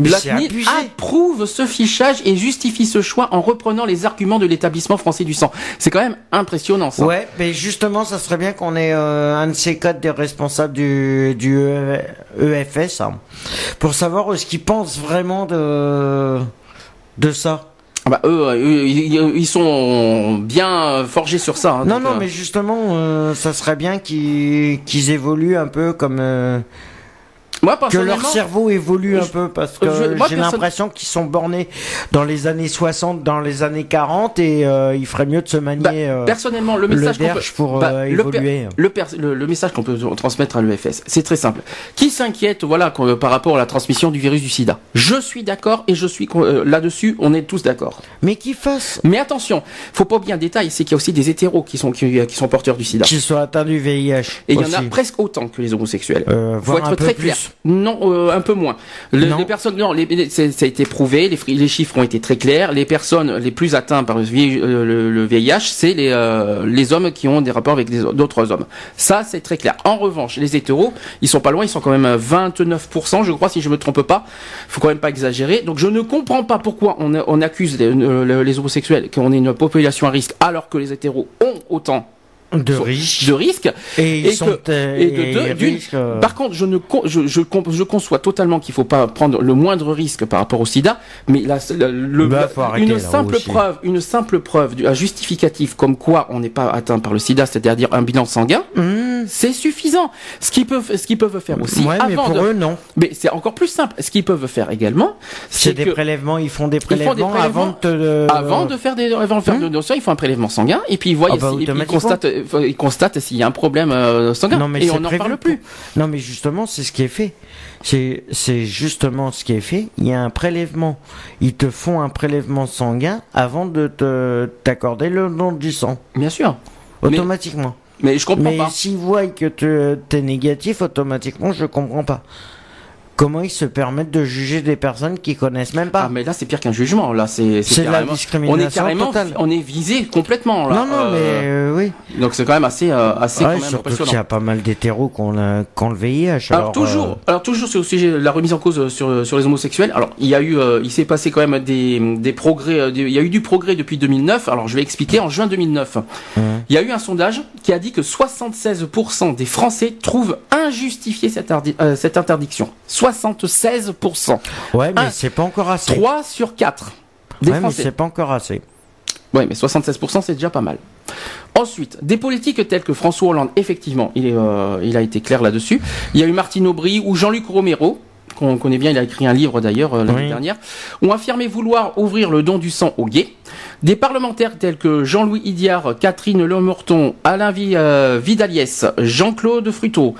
Mais La CNIL abusé. approuve ce fichage et justifie ce choix en reprenant les arguments de l'établissement français du sang. C'est quand même impressionnant ça. Ouais, mais justement, ça serait bien qu'on ait euh, un de ces quatre des responsables du, du EFS hein, pour savoir ce qu'ils pensent vraiment de, de ça. Ah bah, eux, eux, ils, sont bien forgés sur ça. hein, non, non, euh, mais justement, euh, ça serait bien qu'ils évoluent un peu comme. euh, moi que leur cerveau évolue un peu parce que j'ai l'impression qu'ils sont bornés dans les années 60, dans les années 40 et euh, il ferait mieux de se manier Bah, euh, personnellement, le le message qu'on peut, pour bah, euh, le, évoluer. le, per- le- le message qu'on peut transmettre à l'EFS, c'est très simple. Qui s'inquiète, voilà, qu'on- par rapport à la transmission du virus du SIDA? Je suis d'accord et je suis euh, là-dessus, on est tous d'accord. Mais qu'ils fassent, Mais attention, faut pas oublier un détail, c'est qu'il y a aussi des hétéros qui sont qui, qui sont porteurs du SIDA. qu'ils soient atteints du VIH. Et il y en a presque autant que les homosexuels. Euh, faut être très plus. clair. Non, euh, un peu moins. Le- Non. Les personnes, non, les- les- c'est- ça a été prouvé, les, chiffres ont été très clairs. Les personnes les plus atteintes par le, VIH, euh, le- le VIH, c'est les, euh, les hommes qui ont des rapports avec d'autres hommes. Ça, c'est très clair. En revanche, les hétéros, ils sont pas loin, ils sont quand même à 29%, je crois, si je me trompe pas. Faut quand même pas exagérer. Donc, je ne comprends pas pourquoi on, on accuse les, les homosexuels qu'on est une population à risque, alors que les hétéros ont autant de riches. de risques. Et ils et sont que- euh, et de ils risquent, euh, Par contre, je ne con- je, je, con- je conçois totalement qu'il faut pas prendre le moindre risque par rapport au SIDA, mais la, la- le, Bah, la- faut une simple preuve, une simple preuve, un justificatif comme quoi on n'est pas atteint par le SIDA, c'est-à-dire un bilan sanguin, hmm, c'est suffisant. Ce qu'ils peuvent, ce qu'ils peuvent faire aussi ouais, mais avant pour de, eux, non. mais c'est encore plus simple. Ce qu'ils peuvent faire également, C'est des que prélèvements, ils font des font des prélèvements, avant de prélèvements te. avant de faire des, avant de faire Hmm. de ils font un prélèvement sanguin et puis ils voient, Ah bah, ils automatiquement. constatent, euh, ils constatent s'il y a un problème euh, sanguin Non, mais et on n'en parle pour- plus. Non, mais justement, c'est ce qui est fait. C'est, c'est justement ce qui est fait. Il y a un prélèvement. Ils te font un prélèvement sanguin avant de te, t'accorder le don du sang. Bien sûr. Mais- Automatiquement. Mais je comprends Mais pas. s'ils voient que tu es négatif, automatiquement, je comprends pas. Comment ils se permettent de juger des personnes qui connaissent même pas Ah mais là c'est pire qu'un jugement là c'est C'est la discrimination on est carrément totale. on est visé complètement là Non, non, Euh, mais euh, oui. donc c'est quand même assez euh, assez Ouais, quand même surtout impressionnant. qu'il y a pas mal d'hétéros qui ont, le- VIH. Alors, Alors, toujours, euh, alors toujours sur le sujet de la remise en cause euh, sur sur les homosexuels. Alors il y a eu, euh, il s'est passé quand même des des progrès. euh, des- il y a eu du progrès depuis 2009. Alors je vais expliquer. En juin 2009, Mhm. il y a eu un sondage qui a dit que 76% des Français trouvent injustifiée cette, euh, cette interdiction. 76%. ouais, mais c'est pas encore assez. 3 sur 4 des ouais, mais c'est pas encore assez. Oui, mais 76%, c'est déjà pas mal. Ensuite, des politiques tels que François Hollande, effectivement, il, est, euh, il a été clair là-dessus. Il y a eu Martine Aubry ou Jean-Luc Romero, qu'on connaît bien, il a écrit un livre d'ailleurs euh, l'année Oui. dernière, ont affirmé vouloir ouvrir le don du sang aux gays. Des parlementaires tels que Jean-Louis Idiard, Catherine Lemorton, Alain euh, Vidaliès, Jean-Claude Fruteau,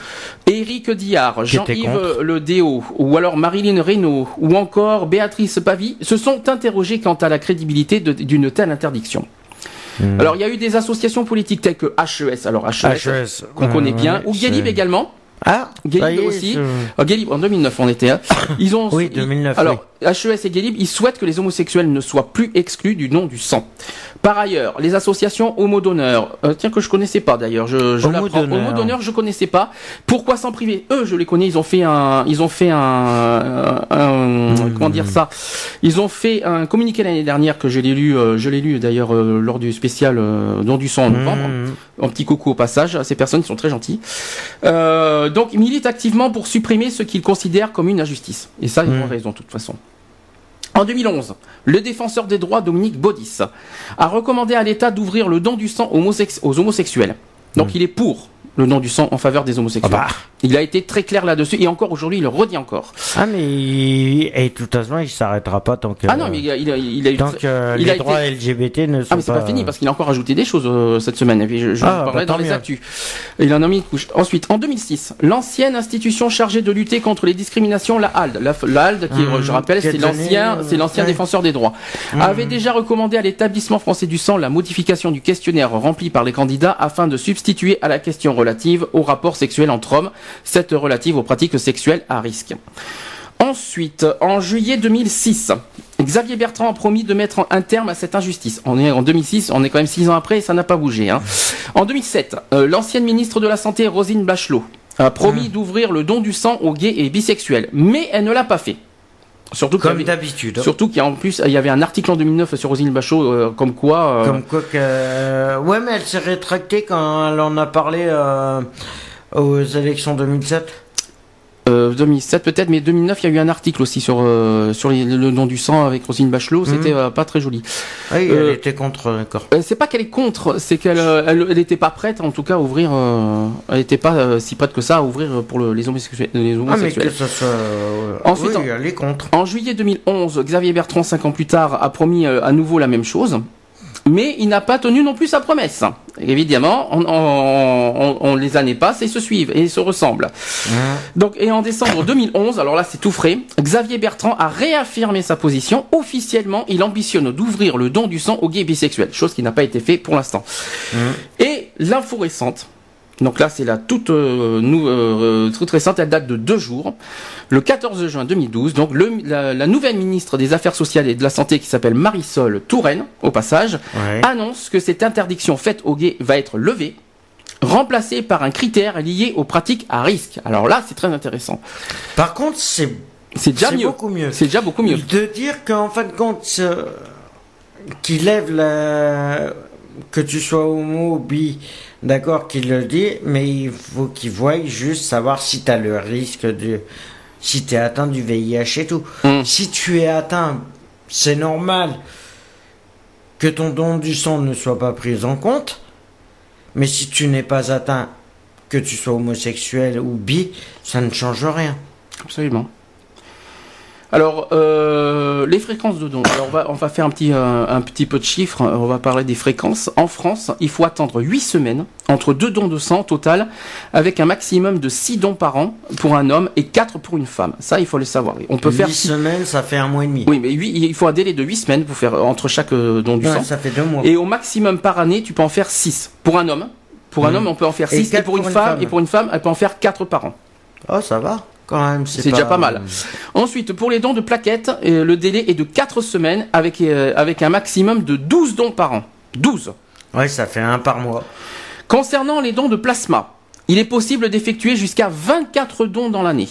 Éric Diard, Jean-Yves Le Déo, ou alors Marilyn Reynaud, ou encore Béatrice Pavie, se sont interrogés quant à la crédibilité d'une telle interdiction. Hmm. Alors il y a eu des associations politiques telles que HES, alors HES, HES, qu'on connaît bien, ouais, ou Guélib c'est- également. Ah, Guélib ça y est, aussi. je- Euh, Guélib, en 2009 on était. Hein. Ils ont. Oui, ils- 2009, Alors HES et Guélib, ils souhaitent que les homosexuels ne soient plus exclus du don du sang. Par ailleurs, les associations homo donneurs, euh, tiens que je connaissais pas d'ailleurs, je, je Homo l'apprends. donneurs. Homo donneurs, je connaissais pas. Pourquoi s'en priver? Eux, je les connais. Ils ont fait un, ils ont fait un, un- comment dire ça? Ils ont fait un communiqué l'année dernière que je l'ai lu, euh, je l'ai lu d'ailleurs euh, lors du spécial euh, don du sang en novembre. Mmh. Un petit coucou au passage ces personnes sont très gentilles. Donc, ils militent activement pour supprimer ce qu'ils considèrent comme une injustice. Et ça, ils ont raison, de toute façon. En 2011, le défenseur des droits Dominique Baudis a recommandé à l'État d'ouvrir le don du sang aux homosexuels. Donc, il est pour le don du sang en faveur des homosexuels. Ah bah. Il a été très clair là-dessus et encore aujourd'hui, il le redit encore. Ah, mais et de toute façon, il s'arrêtera pas tant que. Ah non, mais il a, il a, il a eu tant que il les a été- droits LGBT ne sont Ah mais c'est pas fini parce qu'il a encore ajouté des choses euh, cette semaine et puis je, je Ah, vous parlerai bah, dans les actus. Il en a mis une couche. Ensuite, en 2006, l'ancienne institution chargée de lutter contre les discriminations, la HALD, la, la HALD qui, Mmh, je rappelle, est c'est l'ancien, euh, c'est l'ancien ouais. Mmh. défenseur des droits, avait déjà recommandé à l'établissement français du sang la modification du questionnaire rempli par les candidats afin de substituer à la question relative aux rapports sexuels entre hommes, cette relative aux pratiques sexuelles à risque. Ensuite, en juillet 2006, Xavier Bertrand a promis de mettre un terme à cette injustice. On est en 2006, on est quand même six ans après et ça n'a pas bougé. Hein. En 2007, euh, l'ancienne ministre de la Santé, Rosine Bachelot, a promis d'ouvrir le don du sang aux gays et bisexuels, mais elle ne l'a pas fait. Surtout Comme d'habitude. Surtout qu'il y a en plus, il y avait un article en 2009 sur Rosine Bachot, euh, comme quoi. Euh, comme quoi que. Ouais, mais elle s'est rétractée quand elle en a parlé euh, aux élections 2007. 2007 euh, peut-être, mais 2009, il y a eu un article aussi sur euh, sur le nom du sang avec Rosine Bachelot. Mhm. C'était euh, pas très joli. Oui, elle était contre, d'accord. c'est pas qu'elle est contre, c'est qu'elle elle, était pas prête, en tout cas, à ouvrir. elle était pas si prête que ça à ouvrir pour les homosexuels. Les Ah, mais que ça soit. Ensuite, oui, elle est contre. En juillet 2011, Xavier Bertrand, cinq ans plus tard, a promis à nouveau la même chose mais il n'a pas tenu non plus sa promesse. Évidemment, on, les années passent et se suivent et se ressemblent. Donc, et en décembre 2011, alors là c'est tout frais, Xavier Bertrand a réaffirmé sa position. Officiellement, il ambitionne d'ouvrir le don du sang aux gays bisexuels, chose qui n'a pas été fait pour l'instant. Et l'info récente, donc là, c'est la toute, euh, euh, toute récente, elle date de deux jours. Le 14 juin 2012, donc le, la, nouvelle ministre des Affaires sociales et de la Santé, qui s'appelle Marisol Touraine, au passage, annonce que cette interdiction faite aux gays va être levée, remplacée par un critère lié aux pratiques à risque. Alors là, c'est très intéressant. Par contre, c'est c'est déjà mieux. beaucoup mieux. C'est déjà beaucoup mieux. De dire qu'en fin de compte, euh, qu'il lève la que tu sois homo, bi, d'accord, qu'il le dit, mais il faut qu'il voie juste savoir si tu as le risque de. Si tu es atteint du VIH et tout. Hmm. Si tu es atteint, c'est normal que ton don du sang ne soit pas pris en compte. Mais si tu n'es pas atteint, que tu sois homosexuel ou bi, ça ne change rien. Absolument. Alors, euh, les fréquences de dons. Alors, on va, on va faire un petit, euh, un petit peu de chiffres. On va parler des fréquences. En France, il faut attendre 8 semaines entre deux dons de sang total, avec un maximum de 6 dons par an pour un homme et 4 pour une femme. Ça, il faut le savoir. On peut 8 faire semaines, ça fait un mois et demi. Oui, mais 8, il faut un délai de 8 semaines pour faire entre chaque euh, don du sang. Ça fait 2 mois. Et au maximum par année, tu peux en faire 6 pour un homme. Pour un mmh. homme, on peut en faire 6 et, pour, une, femme, et pour une femme, elle peut en faire 4 par an. Oh, ça va. C'est déjà pas mal. Ensuite, pour les dons de plaquettes, euh, le délai est de 4 semaines avec, euh, avec un maximum de 12 dons par an. 12. Ouais, ça fait un par mois. Concernant les dons de plasma, il est possible d'effectuer jusqu'à 24 dons dans l'année.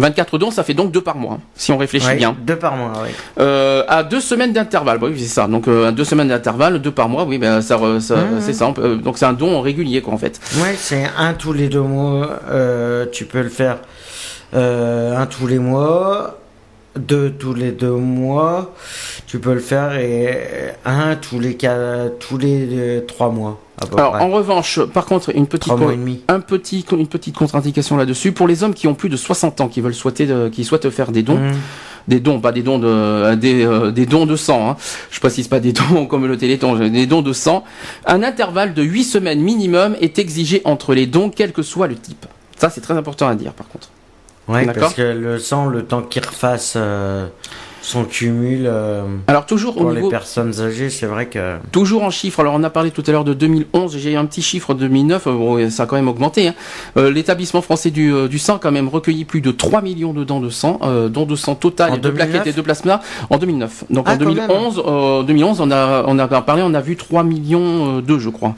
24 dons, ça fait donc 2 par mois, hein, si on réfléchit bien. 2 par mois, oui. Euh, à 2 semaines d'intervalle, oui, c'est ça. Donc, à 2 semaines d'intervalle, 2 par mois, oui, ben, ça, ça mmh. c'est ça. donc, c'est un don régulier, quoi, en fait. Ouais, c'est un tous les deux mois. tu peux le faire euh, un tous les mois, deux tous les deux mois, tu peux le faire et un tous les quatre, tous les trois mois. Alors, en revanche, par contre, une petite, un petit, une petite contre-indication là-dessus. Pour les hommes qui ont plus de 60 ans, qui veulent souhaiter, qui souhaitent faire des dons, mmh. des dons, pas des dons de, des, euh, des dons de sang, hein. je précise pas des dons comme le téléthon, des dons de sang, un intervalle de 8 semaines minimum est exigé entre les dons, quel que soit le type. Ça, c'est très important à dire, par contre. Oui, parce que le sang, le temps qu'il refasse euh, son cumul. Euh, alors toujours pour les personnes âgées, c'est vrai que. Toujours en chiffres. Alors on a parlé tout à l'heure de 2011. J'ai un petit chiffre de 2009. Euh, ça a quand même augmenté. Hein. L'établissement français du, du, sang a quand même recueilli plus de 3 millions de dents de sang, dons de sang total et de plaquettes et de plasma en 2009. Donc en 2011, ah, 2011, on a on a parlé, on a vu 3 millions 2, je crois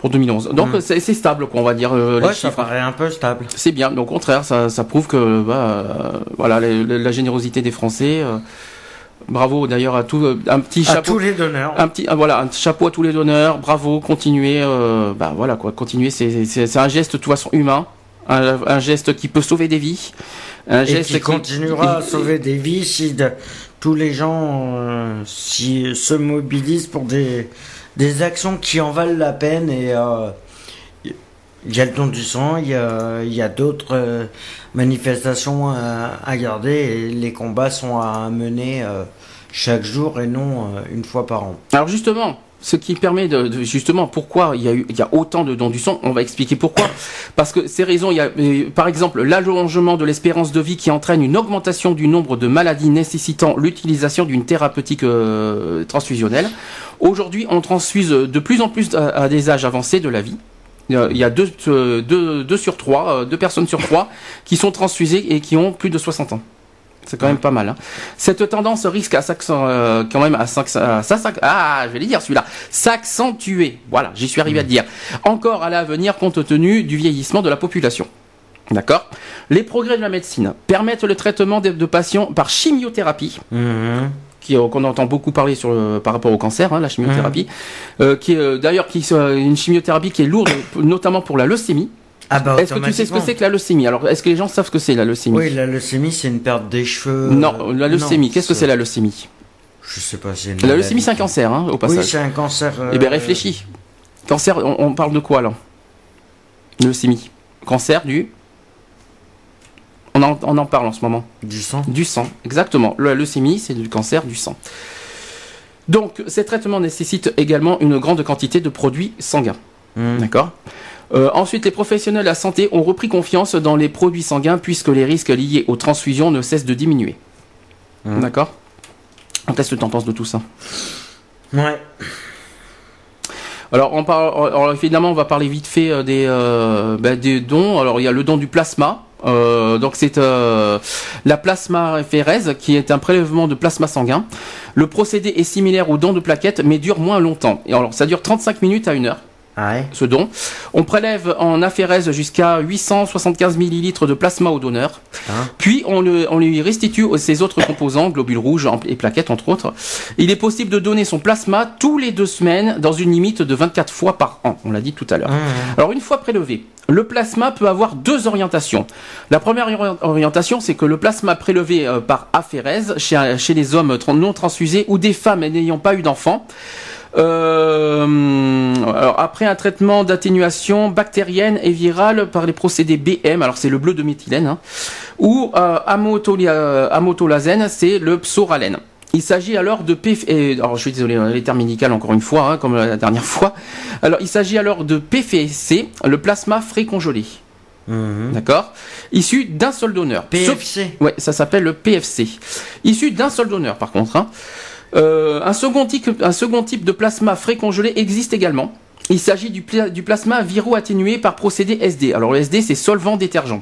pour 2011. Donc hmm. c'est stable, quoi, on va dire. Euh, ouais, ça paraît un peu stable. C'est bien. au contraire, ça, ça prouve que bah, euh, voilà la, générosité des Français. Euh, bravo d'ailleurs à tout un petit chapeau. À tous les donneurs. Un petit voilà un chapeau à tous les donneurs. Bravo, continuez. bah voilà quoi, continuez. C'est un geste de toute façon humain, un, geste qui peut sauver des vies. Un geste qui, continuera à sauver des vies si tous les gens si, se mobilisent pour des des actions qui en valent la peine et euh, il y a le don du sang, il y a, d'autres euh, manifestations à, garder et les combats sont à mener euh, chaque jour et non une fois par an. Alors justement, ce qui permet de, justement pourquoi il y a autant de dons du sang. On va expliquer pourquoi. Parce que ces raisons, il y a par exemple l'allongement de l'espérance de vie qui entraîne une augmentation du nombre de maladies nécessitant l'utilisation d'une thérapeutique euh, transfusionnelle. Aujourd'hui, on transfuse de plus en plus à, des âges avancés de la vie. Il y a deux, euh, deux, deux sur trois, euh, deux personnes sur trois qui sont transfusées et qui ont plus de 60 ans. C'est quand même pas mal. Hein. Cette tendance risque à euh, quand même à, ah, je vais le dire celui-là, s'accentuer. Voilà, j'y suis arrivé à le dire. Encore à l'avenir compte tenu du vieillissement de la population. D'accord? Les progrès de la médecine permettent le traitement de, de patients par chimiothérapie. Euh, qu'on entend beaucoup parler sur le- par rapport au cancer, hein, la chimiothérapie, euh, qui est euh, d'ailleurs qui euh, une chimiothérapie qui est lourde, notamment pour la leucémie. Ah bah Est-ce que tu sais ce que c'est que la leucémie? Alors, est-ce que les gens savent ce que c'est la leucémie? Oui, la leucémie, c'est une perte des cheveux. Non, la leucémie. Qu'est-ce que c'est la leucémie? Je sais pas, c'est une La leucémie, c'est un cancer, hein, au Oui, passage. c'est un cancer. euh, eh bien, réfléchis. Cancer, on, on parle de quoi là? Leucémie. Cancer du. On en, on en parle en ce moment. Du sang. Du sang, exactement. La leucémie, c'est du cancer du sang. Donc, ces traitements nécessitent également une grande quantité de produits sanguins. Mhm. D'accord? Euh, ensuite, les professionnels de la santé ont repris confiance dans les produits sanguins puisque les risques liés aux transfusions ne cessent de diminuer. Mhm. D'accord? Qu'est-ce que tu en penses de tout ça? Ouais. alors, on parle, alors, évidemment, on va parler vite fait euh, des, euh, ben, des dons. Alors, il y a le don du plasma. Euh, donc, c'est euh, la plasmaphérèse qui est un prélèvement de plasma sanguin. Le procédé est similaire au don de plaquettes, mais dure moins longtemps. Et alors, ça dure 35 minutes à une heure. Ah ouais. ce don. On prélève en aphérèse jusqu'à 875 millilitres de plasma au donneur. Hein Puis on, le- on lui restitue ses autres composants, globules rouges et plaquettes entre autres. Il est possible de donner son plasma tous les deux semaines dans une limite de 24 fois par an. On l'a dit tout à l'heure. Mhm. Alors une fois prélevé, le plasma peut avoir deux orientations. La première ori- orientation, c'est que le plasma prélevé euh, par aphérèse chez, chez les hommes non transfusés ou des femmes n'ayant pas eu d'enfants. Euh, alors après un traitement d'atténuation bactérienne et virale par les procédés BM, alors c'est le bleu de méthylène, hein, ou euh, euh, amotolazène, c'est le psoralène. Il s'agit alors de et- alors je suis désolé, hein, les termes médicaux encore une fois, hein, comme la dernière fois. Alors il s'agit alors de PFC, le plasma frais congelé. Mhm. D'accord? Issu d'un seul donneur. Sauf- PFC. Ouais, ça s'appelle le PFC. Issu d'un seul donneur, par contre. hein. Euh, un, second type, un second type de plasma frais congelé existe également. Il s'agit du, pla- du plasma viro-atténué par procédé SD. Alors le SD, c'est solvant détergent,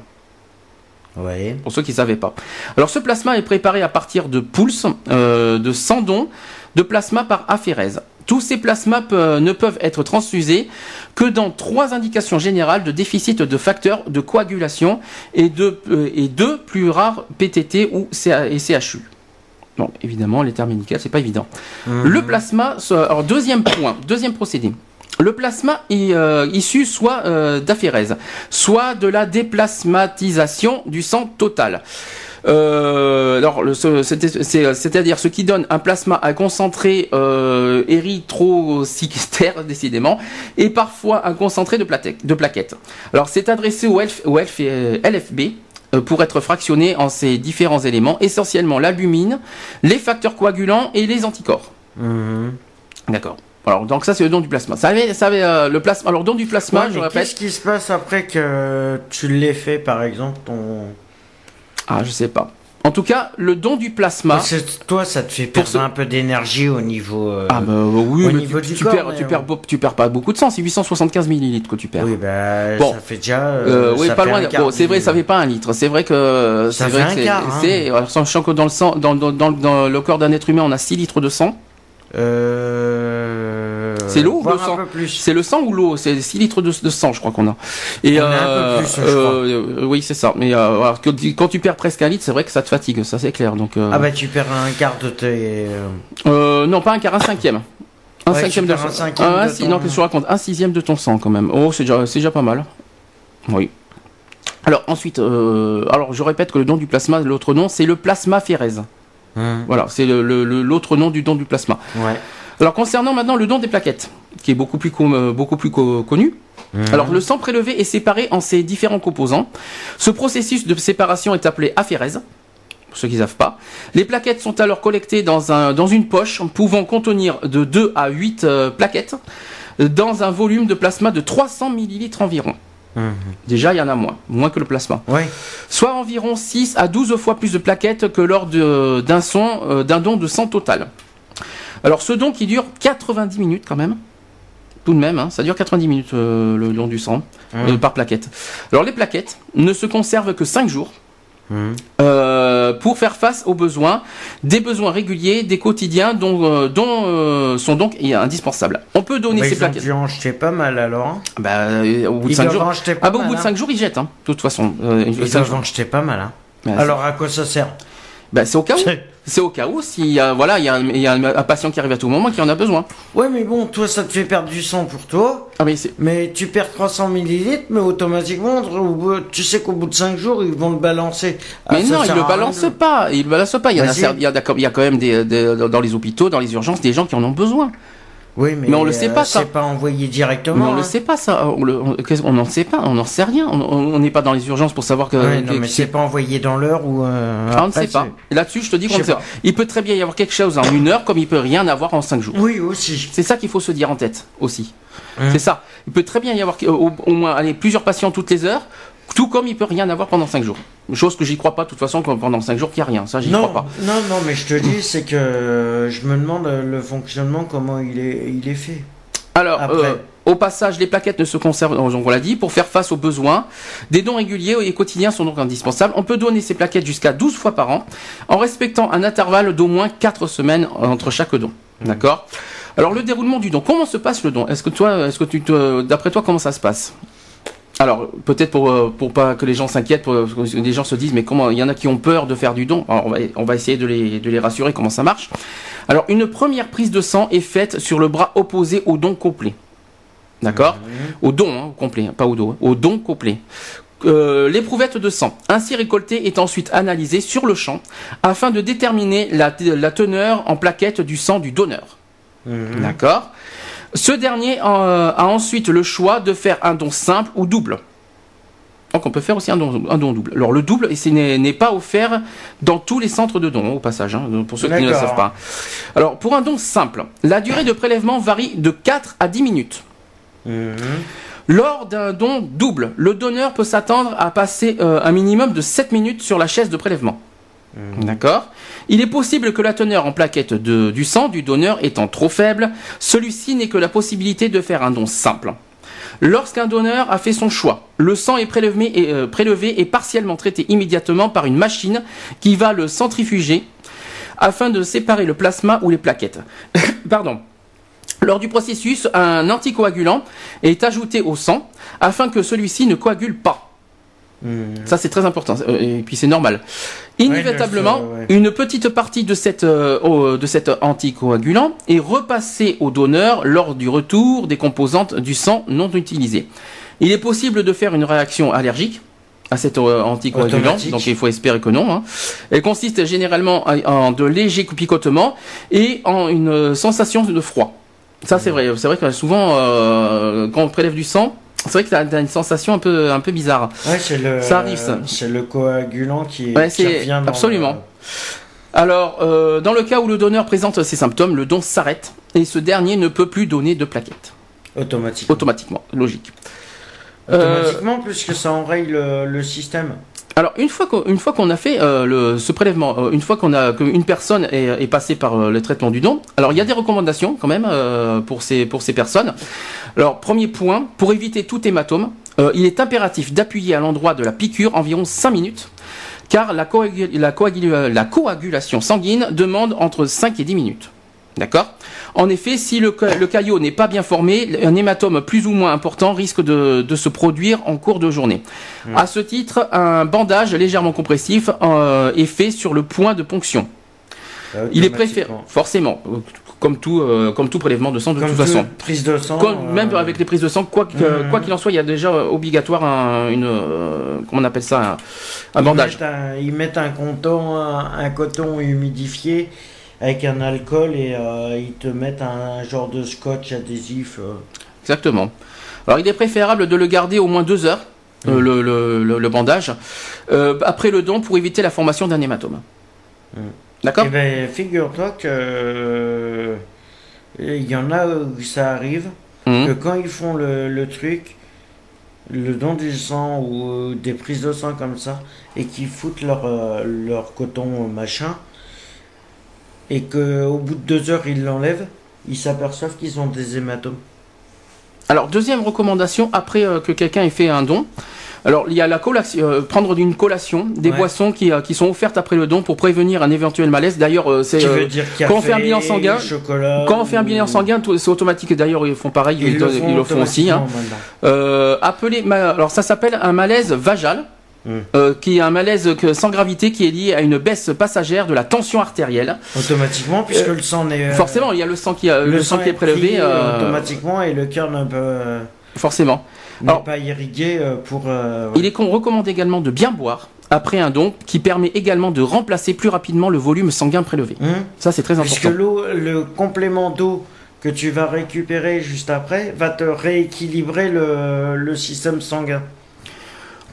Ouais. pour ceux qui ne savaient pas. Alors ce plasma est préparé à partir de poules, euh, de sandons, de plasma par aphérèse. Tous ces plasmas pe- ne peuvent être transfusés que dans trois indications générales de déficit de facteurs de coagulation et de, euh, et deux plus rares PTT ou CA et CHU. Bon, évidemment, les termes médicaux, c'est pas évident. Mhm. Le plasma, alors deuxième point, deuxième procédé. Le plasma est euh, issu soit euh, d'aphérèse, soit de la déplasmatisation du sang total. Euh, alors, c'est-à-dire ce qui donne un plasma à concentré euh, érythrocytaire, décidément, et parfois un concentré de, plaquettes. Alors, c'est adressé au, LF au LF LFB pour être fractionné en ces différents éléments, essentiellement l'albumine, les facteurs coagulants et les anticorps. Mhm. D'accord. Alors, donc ça, c'est le don du plasma. Ça avait, ça avait, euh, le plasma. Alors, don du plasma, Ouais, je répète. Qu'est-ce qui se passe après que tu l'aies fait, par exemple, ton. Ah, je sais pas. En tout cas, le don du plasma. Toi, ça te fait perdre ce- un peu d'énergie au niveau. euh, Ah bah oui, au mais niveau tu, du tu corps, perds, mais tu, perds, beau- tu perds pas beaucoup de sang, c'est 875 millilitres que tu perds. Oui, bah, Bon. ça fait déjà. Euh, euh, oui, pas fait loin. Bon, c'est vrai, ça fait pas un litre. C'est vrai que Ça c'est fait vrai que c'est- hein. Sachant que dans le sang, dans, dans, dans, dans le corps d'un être humain, on a 6 litres de sang. Euh... C'est l'eau le sang. C'est le sang ou l'eau? C'est 6 litres de, de sang, je crois qu'on a. Et On a un peu plus, je euh, oui, c'est ça. Mais euh, alors, quand, tu perds presque un litre, c'est vrai que ça te fatigue, ça c'est clair. Donc, euh, Ah bah tu perds un quart de tes. euh, euh, non, pas un quart, un cinquième. Un Ouais, cinquième de un sang. cinquième Ah, de si- ton- Non, que je raconte? Un sixième de ton sang quand même. Oh, c'est déjà, pas mal. Oui. Alors ensuite, euh, alors je répète que le don du plasma, l'autre nom, c'est le plasmaphérèse. hum, Voilà, c'est le- le- le- l'autre nom du don du plasma. Ouais. Alors concernant maintenant le don des plaquettes, qui est beaucoup plus, com- euh, beaucoup plus co- connu. Hum. Alors le sang prélevé est séparé en ses différents composants. Ce processus de séparation est appelé aphérèse. Pour ceux qui ne savent pas. Les plaquettes sont alors collectées dans, un, dans une poche pouvant contenir de 2 à 8 euh, plaquettes dans un volume de plasma de 300 millilitres environ. Hum. Déjà, il y en a moins, moins que le plasma. Soit environ 6 à 12 fois plus de plaquettes que lors d'un euh, d'un don de sang total. Alors ce don qui dure 90 minutes quand même, tout de même, hein, ça dure 90 minutes euh, le don du sang Hum. euh, par plaquette. Alors les plaquettes ne se conservent que 5 jours Mmh. Euh, pour faire face aux besoins, des besoins réguliers, des quotidiens dont, euh, dont euh, sont donc indispensables. On peut donner bah, ces plaquettes. Ils ont dû pas mal alors. Hein. Bah, au bout de 5 jours. Ah bah, au bout de 5 hein. jours, ils jettent, hein, de toute façon. ils doivent en jeter pas mal. Hein. Bah, alors à quoi ça sert? Bah, c'est au cas où. C'est au cas où s'il y a voilà il y a, il y a un, patient qui arrive à tout moment qui en a besoin. Ouais mais bon toi ça te fait perdre du sang pour toi. Ah, mais, mais tu perds 300 millilitres mais automatiquement tu sais qu'au bout de 5 jours ils vont le balancer. Ah, mais non ils le balancent pas ils le balancent pas il y, a, il y a, il y a quand même des, dans les hôpitaux dans les urgences des gens qui en ont besoin. Oui, mais, on le sait pas, ça. C'est pas envoyé directement. Mais on le hein. sait pas, ça. On n'en sait pas, on n'en sait rien. On n'est pas dans les urgences pour savoir que. non, mais c'est pas envoyé dans l'heure ou. Euh, ah, on ne sait pas. Là-dessus, je te dis qu'on Il peut très bien y avoir quelque chose en une heure, comme il peut rien avoir en cinq jours. Oui, aussi. C'est ça qu'il faut se dire en tête, aussi. Hum. C'est ça. Il peut très bien y avoir au, au moins aller plusieurs patients toutes les heures, tout comme il peut rien avoir pendant 5 jours. Chose que j'y crois pas, de toute façon, pendant 5 jours, qu'il n'y a rien. Ça, j'y crois pas. Non, non, mais je te dis, c'est que je me demande le fonctionnement, comment il est, il est fait. Alors, euh, au passage, les plaquettes ne se conservent, on l'a dit, pour faire face aux besoins. Des dons réguliers et quotidiens sont donc indispensables. On peut donner ces plaquettes jusqu'à 12 fois par an, en respectant un intervalle d'au moins 4 semaines entre chaque don. Mmh. D'accord? Alors, le déroulement du don, comment se passe le don? Est-ce que toi, est-ce que tu d'après toi, comment ça se passe? Alors peut-être pour euh, pour pas que les gens s'inquiètent, pour que les gens se disent mais comment il y en a qui ont peur de faire du don. on va on va essayer de les de les rassurer comment ça marche. Alors une première prise de sang est faite sur le bras opposé au don complet. D'accord mhm. Au don hein, complet, pas au dos, hein. au don complet. Euh, l'éprouvette de sang ainsi récoltée est ensuite analysée sur le champ afin de déterminer la, la teneur en plaquettes du sang du donneur. Mhm. D'accord ce dernier euh, a ensuite le choix de faire un don simple ou double. Donc on peut faire aussi un don, double. Alors le double n'est pas offert dans tous les centres de dons, au passage, hein, pour ceux qui ne le savent pas. Alors pour un don simple, la durée de prélèvement varie de 4 à 10 minutes. Mhm. Lors d'un don double, le donneur peut s'attendre à passer euh, un minimum de 7 minutes sur la chaise de prélèvement. Mhm. D'accord il est possible que la teneur en plaquette du sang du donneur étant trop faible, celui-ci n'ait que la possibilité de faire un don simple. Lorsqu'un donneur a fait son choix, le sang est euh, prélevé et partiellement traité immédiatement par une machine qui va le centrifuger afin de séparer le plasma ou les plaquettes. Pardon. Lors du processus, un anticoagulant est ajouté au sang afin que celui-ci ne coagule pas. Hmm. Ça c'est très important euh, et puis c'est normal. Inévitablement, une petite partie de cette euh, de cet anticoagulant est repassée au donneur lors du retour des composantes du sang non utilisées. Il est possible de faire une réaction allergique à cet euh, anticoagulant, donc il faut espérer que non. Hein. Elle consiste généralement en de légers picotements et en une sensation de froid. Ça c'est vrai. C'est vrai que souvent quand on prélève du sang, c'est vrai que tu as, une sensation un peu, un peu bizarre. Ouais, c'est le, ça arrive, ça. C'est le coagulant qui, ouais, revient Absolument. Alors, euh, dans le cas où le donneur présente ces symptômes, le don s'arrête et ce dernier ne peut plus donner de plaquettes. Automatiquement. Automatiquement, logique. Automatiquement, puisque ça enraye le système. Alors une fois qu'on a fait euh, ce prélèvement, euh, une fois qu'une personne est, passée par euh, le traitement du don, alors il y a des recommandations quand même pour ces personnes. Alors premier point, pour éviter tout hématome, il est impératif d'appuyer à l'endroit de la piqûre environ 5 minutes, car la, la, la coagulation sanguine demande entre 5 et 10 minutes. D'accord En effet, si le, caillot n'est pas bien formé, un hématome plus ou moins important risque de, se produire en cours de journée. A hmm. À ce titre, un bandage légèrement compressif euh, est fait sur le point de ponction. Euh, Il est préféré, forcément, comme tout, euh, comme tout prélèvement de sang de toute façon. Prise de sang. même avec les prises de sang, quoi hmm. qu'il en soit, il y a déjà obligatoire un, une, comment on appelle ça, un, bandage. ils mettent un coton, un coton humidifié avec un alcool et euh, ils te mettent un, genre de scotch adhésif. Euh. Exactement. Alors il est préférable de le garder au moins deux heures, euh, mm. le, le, bandage, après le don pour éviter la formation d'un hématome. Mm. D'accord Eh ben, figure-toi que il y en a où ça arrive, mm. que quand ils font le, le truc, le don du sang ou des prises de sang comme ça, et qu'ils foutent leur, leur coton machin, et qu'au bout de deux heures ils l'enlèvent, ils s'aperçoivent qu'ils ont des hématomes. Alors deuxième recommandation, après euh, que quelqu'un ait fait un don, Alors, il y a la collation, euh, prendre d'une collation, des Ouais. boissons qui, euh, qui sont offertes après le don pour prévenir un éventuel malaise. D'ailleurs, c'est quand on fait un bilan sanguin, quand on fait un bilan sanguin, c'est automatique. D'ailleurs, ils font pareil, ils, Ils donnent- ils le font aussi. Hein. ma- alors ça s'appelle un malaise vagal, Euh, qui est un malaise que- sans gravité qui est lié à une baisse passagère de la tension artérielle. Automatiquement, puisque le sang n'est. euh, Forcément, il y a le sang qui, a- le, sang qui est prélevé. pris, euh, automatiquement et le cœur ne peut euh, forcément. Alors- pas irrigué euh, pour. euh, Il est recommandé également de bien boire après un don, qui permet également de remplacer plus rapidement le volume sanguin prélevé. Hum Ça, c'est très Puisque important. l'eau, le complément d'eau que tu vas récupérer juste après va te rééquilibrer le, le système sanguin.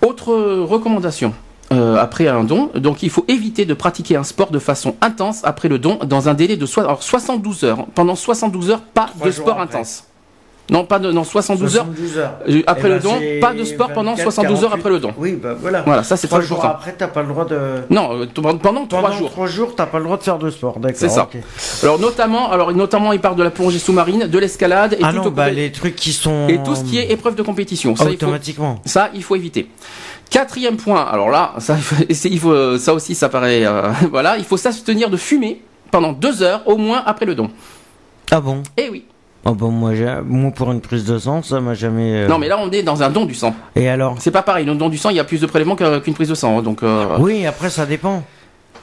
Autre recommandation. euh, après un don, donc il faut éviter de pratiquer un sport de façon intense après le don dans un délai de soi- alors 72 heures. Pendant 72 heures, pas Trois de sport après. intense. Non, pas de non 72 heures 72 heures. euh, après Eh le ben, don, c'est pas de sport pendant 24, 72 heures 48. après le don. Oui, bah voilà. Voilà, ça c'est Trois très jours important. après, t'as pas le droit de. Non, euh, t- pendant 3 Pendant jours. trois jours, t'as pas le droit de faire de sport, d'accord. C'est ça. Alors notamment, alors notamment il parle de la plongée sous-marine, de l'escalade et Ah tout non, bah les trucs qui sont. et tout ce qui est épreuve de compétition. Ça, il faut, automatiquement. ça, il faut éviter. Quatrième point, alors là, ça, il faut, ça aussi, ça paraît, euh, voilà, il faut s'abstenir de fumer pendant deux heures au moins après le don. Ah bon? Eh oui. Oh bon, moi, j'ai- moi pour une prise de sang, ça m'a jamais. euh, Non, mais là, on est dans un don du sang. Et alors? C'est pas pareil. Le don du sang, il y a plus de prélèvements qu'une prise de sang. hein, Donc, euh, Oui, après ça dépend.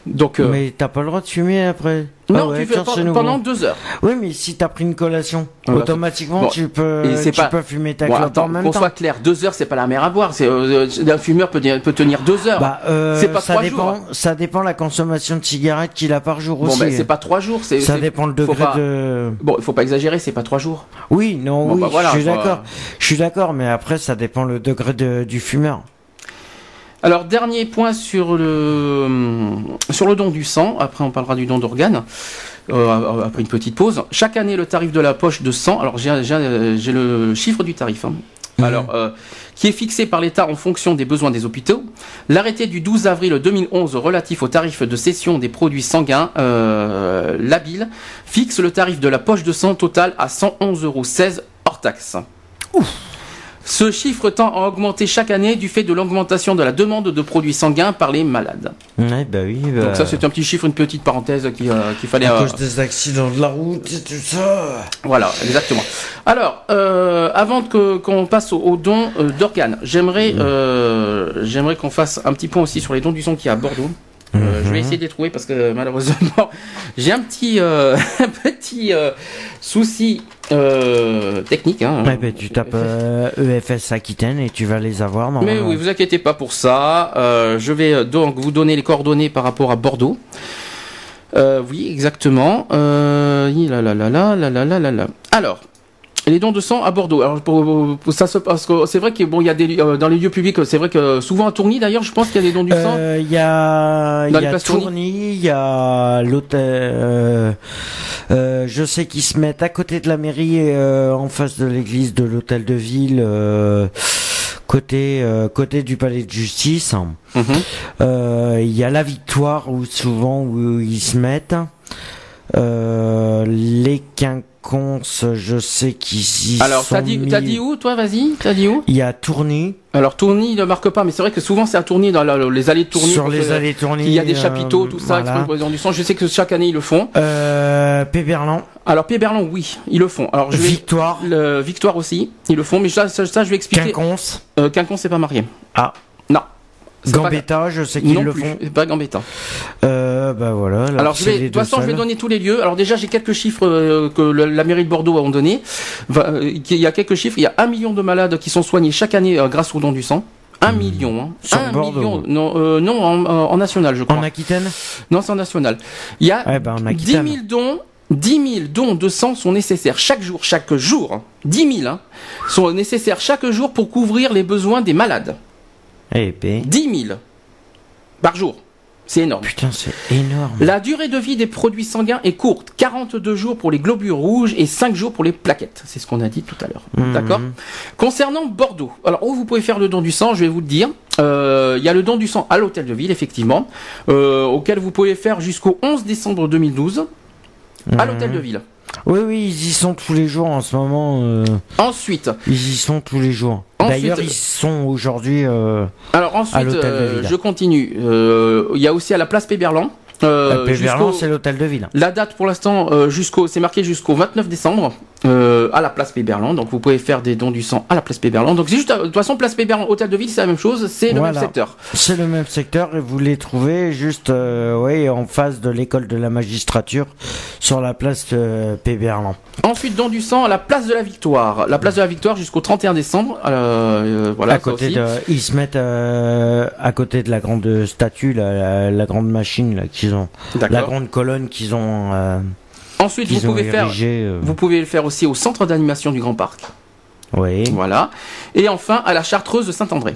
Donc, euh, Mais t'as pas le droit de fumer après. non, Ah ouais, tu fais tiens, pendant deux heures. Oui, mais si t'as pris une collation, Voilà. automatiquement Bon, tu peux, tu pas- peux fumer ta Bon, clope attends, en même qu'on temps. soit clair, deux heures, c'est pas la mer à boire. C'est, euh, un fumeur peut, peut tenir deux heures. Bah, euh, C'est pas ça trois dépend, jours. ça dépend la consommation de cigarettes qu'il a par jour bon, aussi. ben, c'est pas trois jours. Ça dépend le degré pas- de. Bon, il faut pas exagérer. C'est pas trois jours. Oui, non, Bon, oui, bah, voilà, je suis d'accord. Je suis d'accord, mais après ça dépend le degré de- du fumeur. Alors dernier point sur le sur le don du sang. Après on parlera du don d'organes. euh, après une petite pause. Chaque année le tarif de la poche de sang. Alors j'ai le chiffre du tarif. hein. Mhm. Alors euh, qui est fixé par l'État en fonction des besoins des hôpitaux. L'arrêté du 12 avril 2011 relatif au tarif de cession des produits sanguins euh, labile fixe le tarif de la poche de sang total à 111,16 euros hors taxe. Ce chiffre tend à augmenter chaque année du fait de l'augmentation de la demande de produits sanguins par les malades. Ouais, bah oui. Bah, Donc ça c'est un petit chiffre, une petite parenthèse qui, euh, qu'il fallait... à euh, cause des accidents de la route et tout ça. Voilà, exactement. Alors, euh, avant que qu'on passe au, au don euh, d'organes, j'aimerais euh, j'aimerais qu'on fasse un petit point aussi sur les dons du sang qui est à Bordeaux. Euh, Je vais essayer de les trouver parce que malheureusement j'ai un petit euh, un petit euh, souci euh, technique. Hein. répète-tu tapes euh, EFS Aquitaine et tu vas les avoir. Mais oui, vous inquiétez pas pour ça. Euh, je vais donc vous donner les coordonnées par rapport à Bordeaux. oui, exactement. là, là, là, là, là, là, là. Alors, les dons de sang à Bordeaux. Alors, pour, pour ça se passe. que C'est vrai que bon, il y a des euh, dans les lieux publics. C'est vrai que souvent à Tourny, d'ailleurs, je pense qu'il y a des dons du sang. Euh, Il y a, il y a Tourny il y a l'hôtel. euh, euh, je sais qu'ils se mettent à côté de la mairie, euh, en face de l'église de l'hôtel de ville, euh, côté euh, côté du palais de justice. Mhm. Euh, Il y a la Victoire où souvent où ils se mettent. Euh, les quinconces, je sais qu'ils y Alors, t'as dit, mis. t'as dit où, toi Vas-y, t'as dit où Il y a Tourny. Alors, Tourny, ne marque pas, mais c'est vrai que souvent c'est à Tourny, dans la- les allées de Tourny. sur les allées Tourny. Il y a des euh, chapiteaux, tout ça, voilà. dons du sang. Je sais que chaque année ils le font. Euh, Péberlan. Alors, Pierre-Berlon, oui, ils le font. Alors, je vais. Victoire. Le Victoire aussi, ils le font, mais ça, ça, ça, je vais expliquer. Quinconce. Euh, Quinconce, c'est pas marié. Ah. Non. Pas- Gambetta, je sais qu'ils le plus, font. pas Gambetta. Euh, bah voilà. Alors, je vais, de toute façon, je vais donner tous les lieux. Alors, déjà, j'ai quelques chiffres euh, que le- la mairie de Bordeaux a donné. Va- euh, Il y a quelques chiffres. Il y a un million de malades qui sont soignés chaque année euh, grâce au don du sang. Un million, hein. Sur un Bordeaux. million. Non, non en, national, je crois. En Aquitaine? Non, c'est en national. Il y a Ouais, bah en 10 Aquitaine. 000 dons. 10 000 dons de sang sont nécessaires chaque jour, chaque jour. 10 000 hein, sont nécessaires chaque jour pour couvrir les besoins des malades. Eh ben. 10 000 par jour. C'est énorme. Putain, c'est énorme. La durée de vie des produits sanguins est courte. 42 jours pour les globules rouges et 5 jours pour les plaquettes. C'est ce qu'on a dit tout à l'heure. Mhm. D'accord Concernant Bordeaux, alors où vous pouvez faire le don du sang, je vais vous le dire. Euh, Il y a le don du sang à l'hôtel de ville, effectivement, euh, auquel vous pouvez faire jusqu'au 11 décembre 2012. À l'hôtel de ville. Oui, oui, ils y sont tous les jours en ce moment. euh, Ensuite, ils y sont tous les jours. Ensuite- D'ailleurs, ils sont aujourd'hui. euh, alors À ensuite, l'hôtel de euh, ville. je continue. Euh, Il y a aussi à la place Péberlan. euh, à Péverlan, jusqu'au- c'est l'hôtel de ville. La date pour l'instant, euh, jusqu'au, c'est marqué jusqu'au 29 décembre euh, à la place Péberlan. Donc vous pouvez faire des dons du sang à la place Péberlan. Donc c'est juste, de toute façon, place Péberlan, hôtel de ville, c'est la même chose, c'est le Voilà. même secteur. C'est le même secteur et vous les trouvez juste euh, oui, en face de l'école de la magistrature sur la place euh, Péberlan. Ensuite, don du sang à la place de la Victoire. La place de la Victoire jusqu'au 31 décembre. euh, euh, voilà, à côté de, ils se mettent euh, à côté de la grande statue, la, la, la grande machine qu'ils ont, la grande colonne qu'ils ont, euh, Ensuite, vous pouvez faire, euh, vous pouvez le faire aussi au centre d'animation du Grand Parc. Oui, Voilà. Et enfin, à la Chartreuse de Saint-André.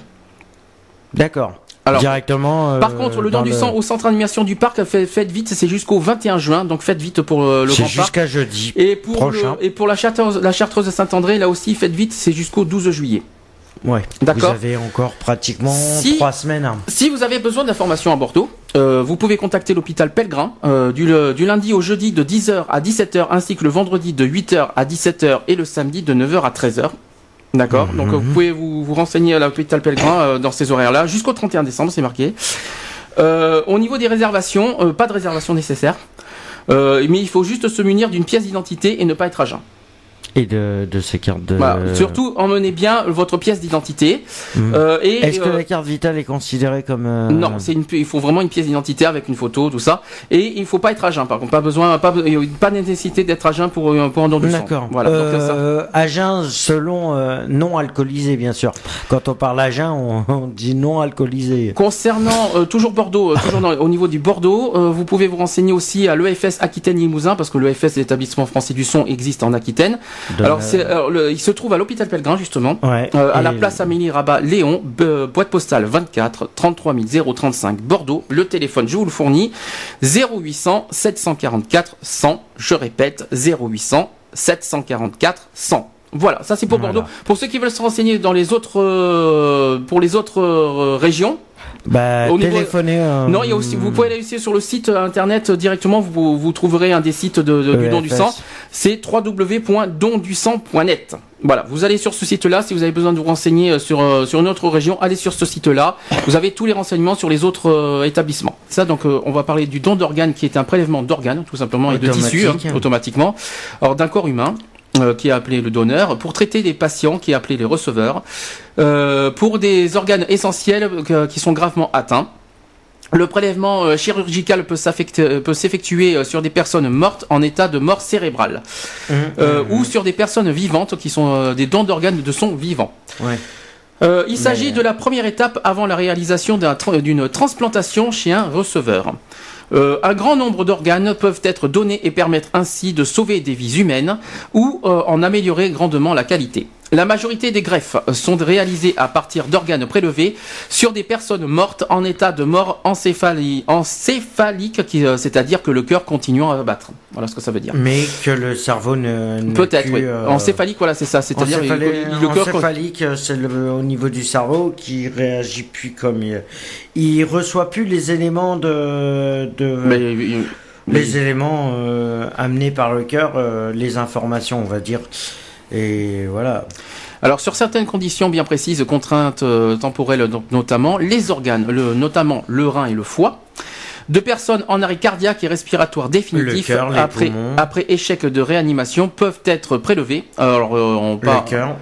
d'accord. Alors, Directement. euh, Par contre, le don du sang au centre d'animation du parc, fait- faites vite, c'est jusqu'au 21 juin, donc faites vite pour euh, le C'est Grand Parc. jusqu'à jeudi. Et pour, prochain. le- et pour la, chartreuse, la Chartreuse de Saint-André, là aussi, faites vite, c'est jusqu'au 12 juillet. Ouais. Vous D'accord. avez encore pratiquement Si- trois semaines. hein. Si vous avez besoin d'informations à Bordeaux, euh, vous pouvez contacter l'hôpital Pellegrin euh, du, le- du lundi au jeudi de 10h à 17h, ainsi que le vendredi de 8h à 17h et le samedi de 9h à 13h. D'accord Donc euh, vous pouvez vous, vous renseigner à l'hôpital Pellegrin euh, dans ces horaires-là, jusqu'au 31 décembre, c'est marqué. Euh, au niveau des réservations, euh, pas de réservation nécessaire. Euh, mais il faut juste se munir d'une pièce d'identité et ne pas être à jeun. Et de, de ces cartes de. Voilà. Surtout, emmenez bien votre pièce d'identité. Mhm. Euh, et, Est-ce que euh, la carte vitale est considérée comme. euh, Non, c'est une, il faut vraiment une pièce d'identité avec une photo, tout ça. Et il faut pas être à jeun, par contre, pas besoin, pas, be- pas nécessité d'être à jeun pour, pour un don du. D'accord. Voilà. donc, à jeun, selon euh, non alcoolisé, bien sûr. Quand on parle à jeun, on, on dit non alcoolisé. Concernant euh, toujours Bordeaux, euh, toujours dans- au niveau du Bordeaux, euh, vous pouvez vous renseigner aussi à l'EFS Aquitaine Limousin parce que l'EFS, l'établissement français du son, existe en Aquitaine. De alors, alors, le- il se trouve à l'hôpital Pellegrin justement. Ouais. Euh, à la place Amélie Rabat Léon, boîte postale 24 33 035 Bordeaux. Le téléphone, je vous le fournis 0800 744 100. Je répète 0800 744 100. Voilà, ça c'est pour Voilà. Bordeaux. Pour ceux qui veulent se renseigner dans les autres, euh, pour les autres euh, régions, Bah, au niveau- téléphoner. euh, non, il y a aussi, vous pouvez aller aussi sur le site euh, internet directement, vous, vous trouverez un des sites de, de- du don du sang, c'est www.dondusang.net. Voilà, vous allez sur ce site-là, si vous avez besoin de vous renseigner euh, sur, euh, sur une autre région, allez sur ce site-là, vous avez tous les renseignements sur les autres euh, établissements. Ça, donc, euh, on va parler du don d'organes qui est un prélèvement d'organes, tout simplement, et de tissus, hein, automatiquement, alors d'un corps humain. Euh, qui est appelé le donneur, pour traiter des patients, qui est appelé les receveurs, euh, pour des organes essentiels euh, qui sont gravement atteints. Le prélèvement chirurgical peut s'effectuer sur des personnes mortes en état de mort cérébrale hum, ou sur des personnes vivantes qui sont des dons d'organes de son vivant. Ouais. Euh, il s'agit Mais- de la première étape avant la réalisation tra- d'une transplantation chez un receveur. Euh, un grand nombre d'organes peuvent être donnés et permettre ainsi de sauver des vies humaines ou euh, en améliorer grandement la qualité. La majorité des greffes sont réalisées à partir d'organes prélevés sur des personnes mortes en état de mort encéphali- encéphalique, euh, c'est-à-dire que le cœur continuant à battre. Voilà ce que ça veut dire. Mais que le cerveau ne. ne Peut-être, oui. euh, Encéphalique, voilà, c'est ça. C'est-à-dire il- le cœur encéphalique, euh, c'est le- au niveau du cerveau qui réagit plus comme il, il reçoit plus les éléments de, de Mais, mais- les éléments euh, amenés par le cœur, euh, les informations, on va dire. Et voilà. Alors sur certaines conditions bien précises, contraintes euh, temporelles donc, notamment, les organes, le, notamment le rein et le foie, de personnes en arrêt cardiaque et respiratoire définitif après, après échec de réanimation peuvent être prélevés. Alors euh, on parle.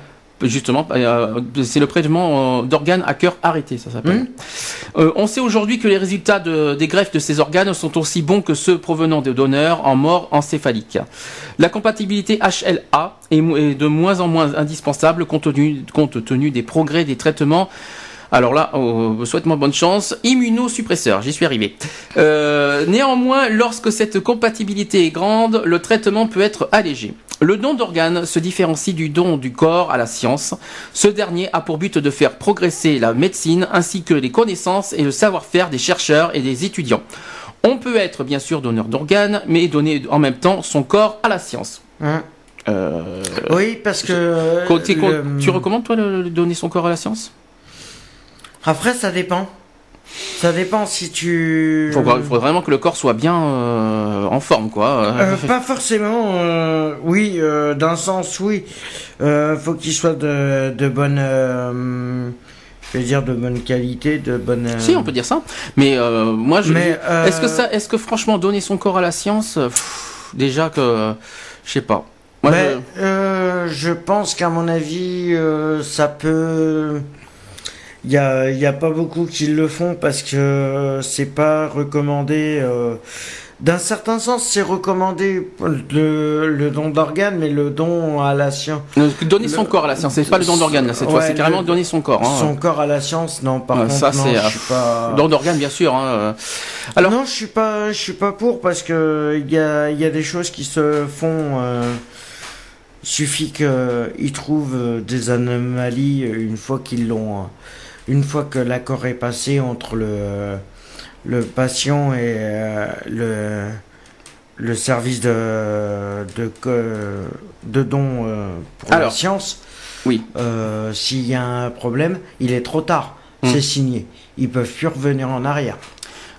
Justement, euh, c'est le prélèvement euh, d'organes à cœur arrêté, ça s'appelle. Hmm. Euh, on sait aujourd'hui que les résultats de- des greffes de ces organes sont aussi bons que ceux provenant des donneurs en mort encéphalique. La compatibilité HLA est, de moins en moins indispensable compte tenu, compte tenu des progrès des traitements. Alors là, euh, souhaite-moi bonne chance. Immunosuppresseur, j'y suis arrivé. Euh, néanmoins, lorsque cette compatibilité est grande, le traitement peut être allégé. Le don d'organes se différencie du don du corps à la science. Ce dernier a pour but de faire progresser la médecine ainsi que les connaissances et le savoir-faire des chercheurs et des étudiants. On peut être bien sûr donneur d'organes, mais donner en même temps son corps à la science. Hein. Euh, Oui, parce que. tu- le- Tu recommandes toi de donner son corps à la science? Après, ça dépend. Ça dépend si tu. Il faudrait, vraiment que le corps soit bien euh, en forme, quoi. Euh, pas forcément. Euh, oui, d'un sens, oui. faut qu'il soit de, de bonne. je vais dire de bonne qualité, de bonne. Si, on peut dire ça. Mais moi, je. Est-ce que ça, est-ce que franchement donner son corps à la science, déjà que, je sais pas. Moi, je... je pense qu'à mon avis, ça peut il n'y a, y a pas beaucoup qui le font parce que c'est pas recommandé. Euh, d'un certain sens, c'est recommandé le, le don d'organes, mais le don à la science. Donner son corps à la science, c'est pas le don d'organes cette fois, c'est carrément donner son corps. Hein. Son corps à la science, non. Par contre, ça c'est. Je suis pas... Don d'organes, bien sûr. Hein. Alors non, je suis pas, je suis pas pour parce que il y a, y a des choses qui se font. Euh... Suffit qu'ils trouvent des anomalies une fois qu'ils l'ont une fois que l'accord est passé entre le, le patient et euh, le, le service de, de, de don euh, pour la science, oui. Euh, s'il y a un problème, il est trop tard. Hmm. C'est signé. Ils peuvent plus revenir en arrière.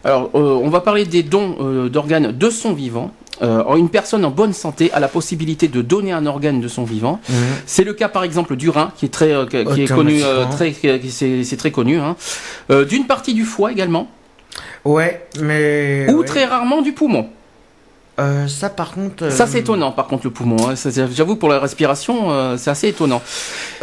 Alors, on va parler des dons d'organes de son vivant. Euh, une personne en bonne santé a la possibilité de donner un organe de son vivant. Mhm. C'est le cas par exemple du rein, qui est très, euh, qui est connu, euh, très, c'est très connu. Hein. D'une partie du foie également. Ouais, mais. Ou très rarement du poumon. Euh, ça par contre. Ça c'est étonnant par contre le poumon. Hein. J'avoue pour la respiration euh, c'est assez étonnant.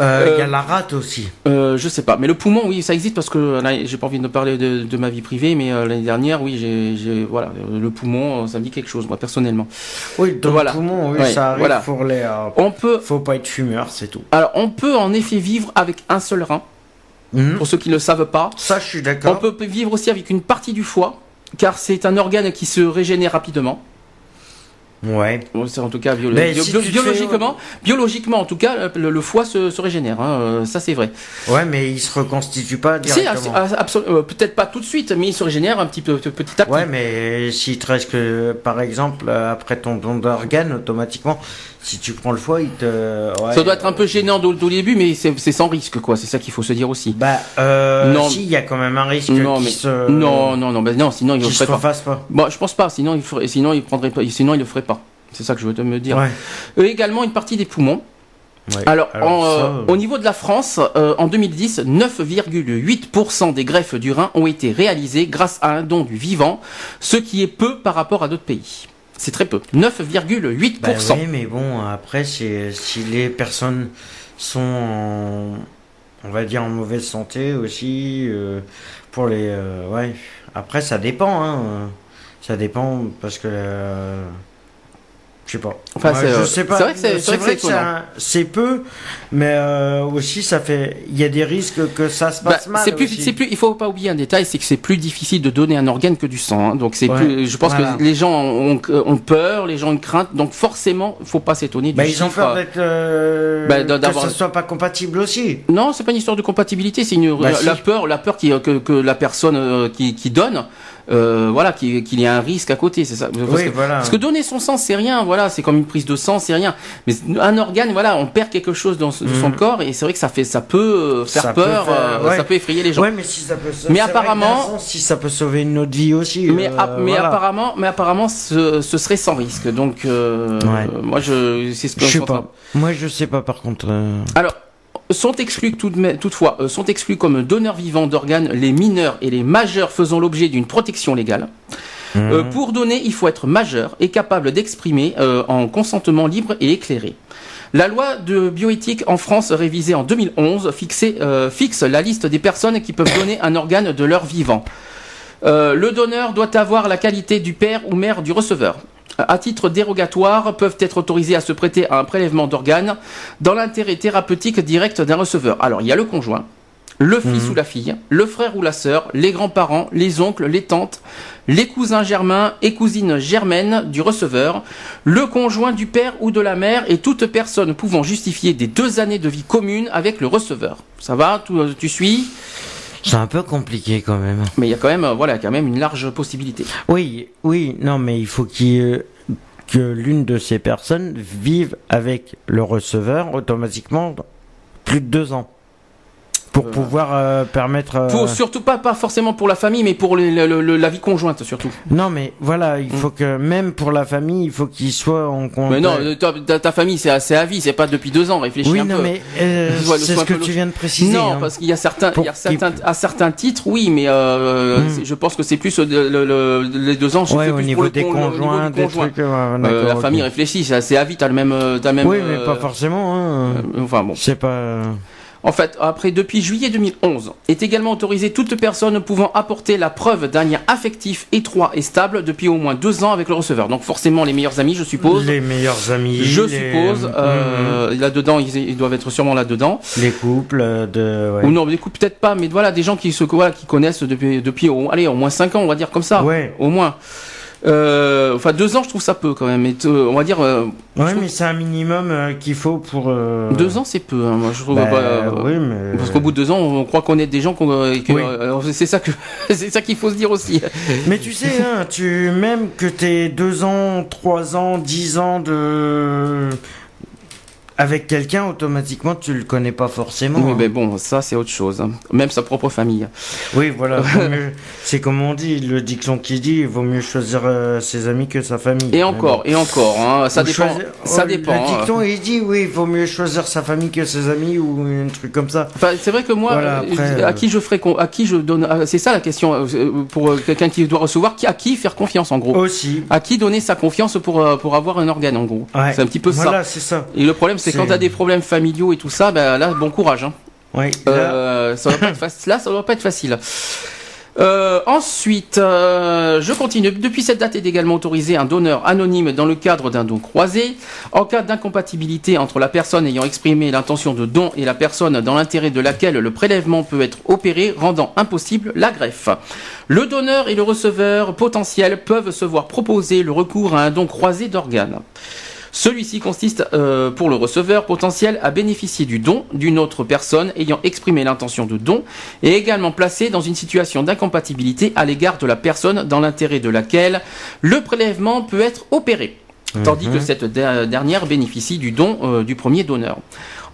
Euh, il y a la rate aussi. je sais pas, mais le poumon oui ça existe parce que j'ai pas envie de parler de, ma vie privée, mais l'année dernière oui j'ai voilà le poumon ça me dit quelque chose moi personnellement. Oui dans le poumon oui ça arrive voilà. pour les. on peut. Faut pas être fumeur c'est tout. Alors on peut en effet vivre avec un seul rein. Mhm. Pour ceux qui ne le savent pas. Ça je suis d'accord. On peut vivre aussi avec une partie du foie car c'est un organe qui se régénère rapidement. Ouais. c'est en tout cas biologiquement, biologiquement en tout cas, le, foie se, régénère. Hein, euh, ça c'est vrai. Ouais, mais il se reconstitue pas directement. Euh, peut-être pas tout de suite, mais il se régénère un petit peu petit à petit. Ouais, mais si te reste que, par exemple, après ton don d'organe, automatiquement, si tu prends le foie, il te. ça doit être un peu gênant au, début, mais c'est sans risque, quoi. C'est ça qu'il faut se dire aussi. Bah, euh, non. si, il y a quand même un risque. Non, mais se... non, non, non, bah, non, sinon il le ferait pas. pas. Bon, je pense pas. Sinon, il ferait, sinon il prendrait pas, sinon il le ferait pas. C'est ça que je veux te me dire. Ouais. également une partie des poumons. Alors, euh, au niveau de la France, euh, en 2010, 9,8% des greffes du rein ont été réalisées grâce à un don du vivant, ce qui est peu par rapport à d'autres pays. C'est très peu. 9,8%. Bah oui, mais bon, après, si les personnes sont, en, on va dire, en mauvaise santé aussi, euh, pour les... Euh, ouais, après, ça dépend. Hein. Ça dépend parce que... Je sais pas. Enfin, je euh, sais pas. C'est vrai que c'est peu, mais euh, aussi ça fait. Il y a des risques que ça se passe bah, mal. C'est plus, c'est plus. Il faut pas oublier un détail, c'est que c'est plus difficile de donner un organe que du sang. Hein. Donc c'est plus. Je pense que les gens ont, ont, peur, les gens ont crainte. Donc forcément, faut pas s'étonner du bah, Ils ont peur d'être. Euh, bah, que ça soit pas compatible aussi. Non, c'est pas une histoire de compatibilité. C'est une bah, la peur, la peur qui, que, que la personne qui, qui donne euh, voilà, qu'il y a un risque à côté, c'est ça. Parce, que, parce, que, donner son sang, c'est rien, voilà, c'est comme une prise de sang, c'est rien. Mais un organe, voilà, on perd quelque chose dans, son mhm. corps et c'est vrai que ça fait, ça peut euh, faire peur, euh, ça peut effrayer les gens. Ouais, mais si ça peut. Mais apparemment, si ça peut sauver une autre vie aussi. Mais, mais apparemment, mais apparemment, ce, ce, serait sans risque. Donc, moi, je, c'est ce que je sais pas. Moi, je sais pas par contre. Alors sont exclus toutefois euh, sont exclus comme donneurs vivants d'organes les mineurs et les majeurs faisant l'objet d'une protection légale. Mmh. Euh, pour donner, il faut être majeur et capable d'exprimer euh, en consentement libre et éclairé. La loi de bioéthique en France, révisée en 2011, fixe la liste des personnes qui peuvent donner un organe de leur vivant. le donneur doit avoir la qualité du père ou mère du receveur à titre dérogatoire, peuvent être autorisés à se prêter à un prélèvement d'organes dans l'intérêt thérapeutique direct d'un receveur. Alors, il y a le conjoint, le fils mhm. ou la fille, le frère ou la sœur, les grands-parents, les oncles, les tantes, les cousins germains et cousines germaines du receveur, le conjoint du père ou de la mère et toute personne pouvant justifier des deux années de vie commune avec le receveur. Ça va Tu suis? C'est un peu compliqué quand même. Mais il y a quand même, voilà, quand même une large possibilité. Oui, oui, non, mais il faut qu'il que l'une de ces personnes vive avec le receveur automatiquement plus de deux ans. Pour pouvoir euh, permettre. Pour, surtout pas, pas forcément pour la famille, mais pour la vie conjointe surtout. Non, mais voilà, il mm. faut que même pour la famille, il faut qu'il soit en contact. Mais non, ta, ta famille, c'est assez à vie, c'est pas depuis deux ans. Réfléchis oui, un non, peu. mais c'est ce que tu viens de préciser. Non, hein. parce qu'il y a certains, il y a certains, à certains titres, oui, mais mm. je pense que c'est plus les deux ans. Ouais, au niveau des conjoints, des trucs. la famille réfléchit, c'est assez à vie, t'as le même, t'as même. Oui, mais pas forcément. Hein. Enfin bon. C'est pas. En fait, après, depuis juillet 2011, est également autorisée toute personne pouvant apporter la preuve d'un lien affectif étroit et stable depuis au moins deux ans avec le receveur. Donc forcément, les meilleurs amis, je suppose. Les meilleurs amis. Je suppose. Euh, mhm. Là-dedans, ils, doivent être sûrement là-dedans. Les couples de... Ou non, les couples peut-être pas, mais voilà, des gens qui se voilà, qui connaissent depuis, depuis au, allez, au moins cinq ans, on va dire comme ça. Ouais. Au moins. Euh, enfin, deux ans, je trouve ça peu quand même. Mais on va dire. Euh, ouais, mais c'est un minimum euh, qu'il faut pour. Euh, deux ans, c'est peu. Hein, moi, je trouve. Bah, oui, mais... Parce qu'au bout de deux ans, on croit connaître des gens qu'on. c'est ça que c'est ça qu'il faut se dire aussi. Mais tu sais, hein, tu même que t'es deux ans, trois ans, dix ans de avec quelqu'un, automatiquement, tu le connais pas forcément. Oui, hein. mais bon, ça, c'est autre chose. Hein. Même sa propre famille. Oui, voilà. c'est comme on dit, le dicton qui dit, il vaut mieux choisir euh, ses amis que sa famille. Et encore, et encore, hein, ça dépend. Ça oh, dépend. Le dicton, il dit, oui, il vaut mieux choisir sa famille que ses amis ou un truc comme ça. Enfin, c'est vrai que moi, euh, à qui je ferai, à qui je donne, ah, c'est ça la question euh, pour quelqu'un qui doit recevoir, à qui faire confiance en gros. Aussi. À qui donner sa confiance pour pour avoir un organe en gros. C'est un petit peu ça. Voilà, c'est ça. Et le problème, c'est quand tu as des problèmes familiaux et tout ça, ben là, bon courage. Hein. Oui. Euh, ça va pas être facile. Là, ça va pas être facile. Euh, ensuite, euh, je continue. Depuis cette date est également autorisé un donneur anonyme dans le cadre d'un don croisé. En cas d'incompatibilité entre la personne ayant exprimé l'intention de don et la personne dans l'intérêt de laquelle le prélèvement peut être opéré, rendant impossible la greffe. Le donneur et le receveur potentiel peuvent se voir proposer le recours à un don croisé d'organes. Celui-ci consiste euh, pour le receveur potentiel à bénéficier du don d'une autre personne ayant exprimé l'intention de don et également placé dans une situation d'incompatibilité à l'égard de la personne dans l'intérêt de laquelle le prélèvement peut être opéré, tandis que mhm. cette dernière bénéficie du don euh, du premier donneur.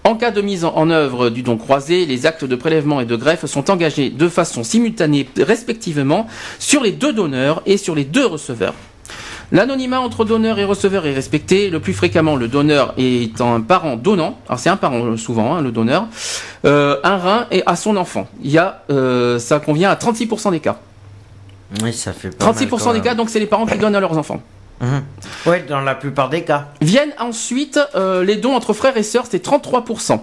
En cas de mise en œuvre du don croisé, les actes de prélèvement et de greffe sont engagés de façon simultanée respectivement sur les deux donneurs et sur les deux receveurs. L'anonymat entre donneur et receveur est respecté. Le plus fréquemment, le donneur étant un parent donnant, alors c'est un parent euh, souvent, hein, le donneur, euh, un rein et à son enfant. Il y a, euh, ça convient à 36% des cas. Oui, ça fait pas 36% des cas, donc c'est les parents qui donnent à leurs enfants. Mhm. Oui, dans la plupart des cas. Viennent ensuite les dons entre frères et sœurs, c'est 33%.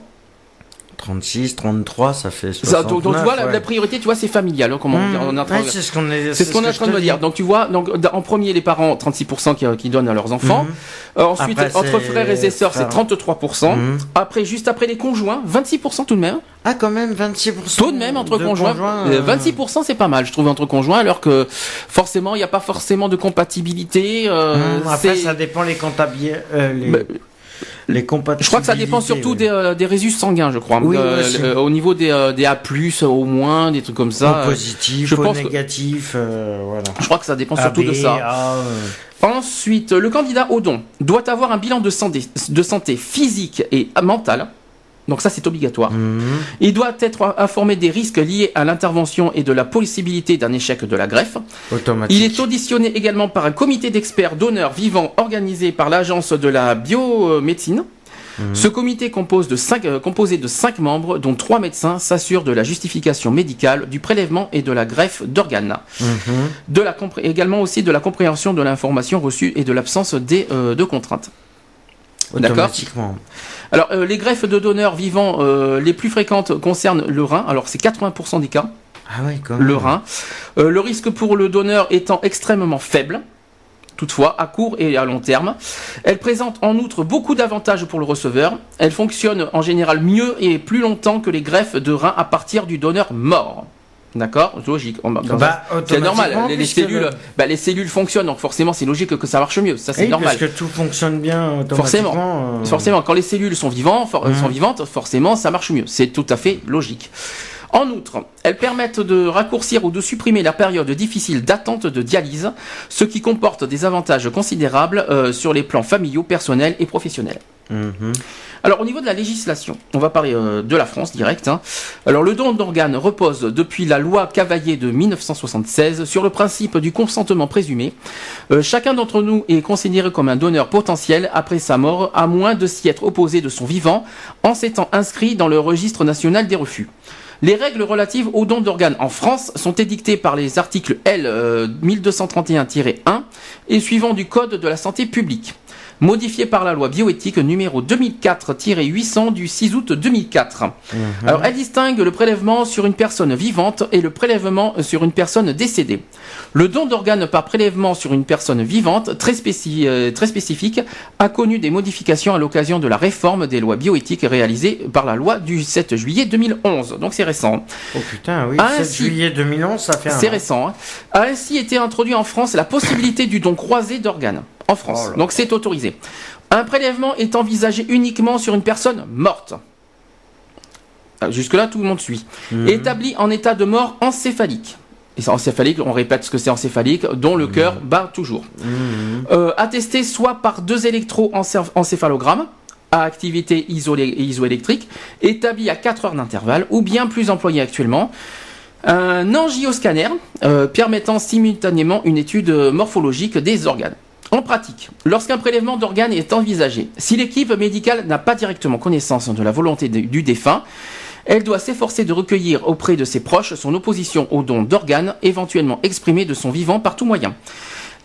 36, 33, ça fait 69, donc, tu vois, la, priorité, tu vois, c'est familial. Hein, comment on, c'est ce qu'on est, c'est ce qu'on est en train de dire. Donc tu vois, donc en premier les parents 36% qui, qui, donnent à leurs enfants. Mhm. Euh, ensuite entre frères et sœurs c'est 33%. Mhm. Après juste après les conjoints 26% tout de même. Ah quand même 26%. Tout de même entre conjoints. 26% euh, c'est pas mal je trouve entre conjoints alors que forcément il n'y a pas forcément de compatibilité. Euh, mhm. Après ça dépend les comptables. Les... Bah, les Je crois que ça dépend surtout des, euh, des, résus sanguins, je crois. Oui, euh, euh, au niveau des, des A+, au moins, des trucs comme ça. positif, je pense négatif, voilà. Je crois que ça dépend surtout de ça. Ensuite, le candidat au don doit avoir un bilan de santé, de santé physique et mentale donc ça, c'est obligatoire. Mhm. Il doit être informé des risques liés à l'intervention et de la possibilité d'un échec de la greffe. Automatique. Il est auditionné également par un comité d'experts donneurs vivants organisé par l'agence de la biomédecine. Mhm. Ce comité compose de cinq, euh, composé de cinq membres, dont trois médecins, s'assure de la justification médicale, du prélèvement et de la greffe d'organes. Mhm. Également aussi de la compréhension de l'information reçue et de l'absence euh, de contraintes. D'accord. Alors, euh, les greffes de donneurs vivants euh, les plus fréquentes concernent le rein. Alors, c'est 80% des cas. Ah oui, quand Le rein. Euh, le risque pour le donneur étant extrêmement faible. Toutefois, à court et à long terme, elle présente en outre beaucoup d'avantages pour le receveur. Elle fonctionne en général mieux et plus longtemps que les greffes de rein à partir du donneur mort. D'accord Logique. Bah, c'est normal. Les, cellules, bah, les cellules fonctionnent, donc forcément, c'est logique que ça marche mieux. Ça, c'est normal. Parce que tout fonctionne bien Forcément. Euh. Forcément. Quand les cellules sont vivantes, sont mmh. vivantes, forcément, ça marche mieux. C'est tout à fait logique. En outre, elles permettent de raccourcir ou de supprimer la période difficile d'attente de dialyse, ce qui comporte des avantages considérables euh, sur les plans familiaux, personnels et professionnels. Mhm. Alors au niveau de la législation, on va parler euh, de la France direct. Hein. Alors le don d'organes repose depuis la loi Cavaillé de 1976 sur le principe du consentement présumé. Euh, chacun d'entre nous est considéré comme un donneur potentiel après sa mort, à moins de s'y être opposé de son vivant, en s'étant inscrit dans le registre national des refus. Les règles relatives au don d'organes en France sont édictées par les articles L 1231-1 euh, et suivant du Code de la santé publique modifié par la loi bioéthique numéro 2004-800 du 6 août 2004. Mhm. Alors, elle distingue le prélèvement sur une personne vivante et le prélèvement sur une personne décédée. Le don d'organes par prélèvement sur une personne vivante, très, euh, très spécifique, a connu des modifications à l'occasion de la réforme des lois bioéthiques réalisée par la loi du 7 juillet 2011. Donc c'est récent. Oh putain, oui, 7 juillet 2011, ça fait un C'est récent. Hein. A ainsi été introduit en France la possibilité du don croisé d'organes en France. Oh Donc c'est autorisé. Un prélèvement est envisagé uniquement sur une personne morte. Ah, jusque-là, tout le monde suit. Mhm. Établi en état de mort encéphalique. Et encéphalique, on répète ce que c'est encéphalique, dont le cœur mhm. bat toujours. Mhm. Euh, attesté soit par deux électroencéphalogrammes à activité isoélectrique, établi à 4 heures d'intervalle, ou bien plus employé actuellement, un angioscanner euh, permettant simultanément une étude morphologique des organes. En pratique, lorsqu'un prélèvement d'organes est envisagé, si l'équipe médicale n'a pas directement connaissance de la volonté du défunt, elle doit s'efforcer de recueillir auprès de ses proches son opposition au don d'organes éventuellement exprimé de son vivant par tout moyen.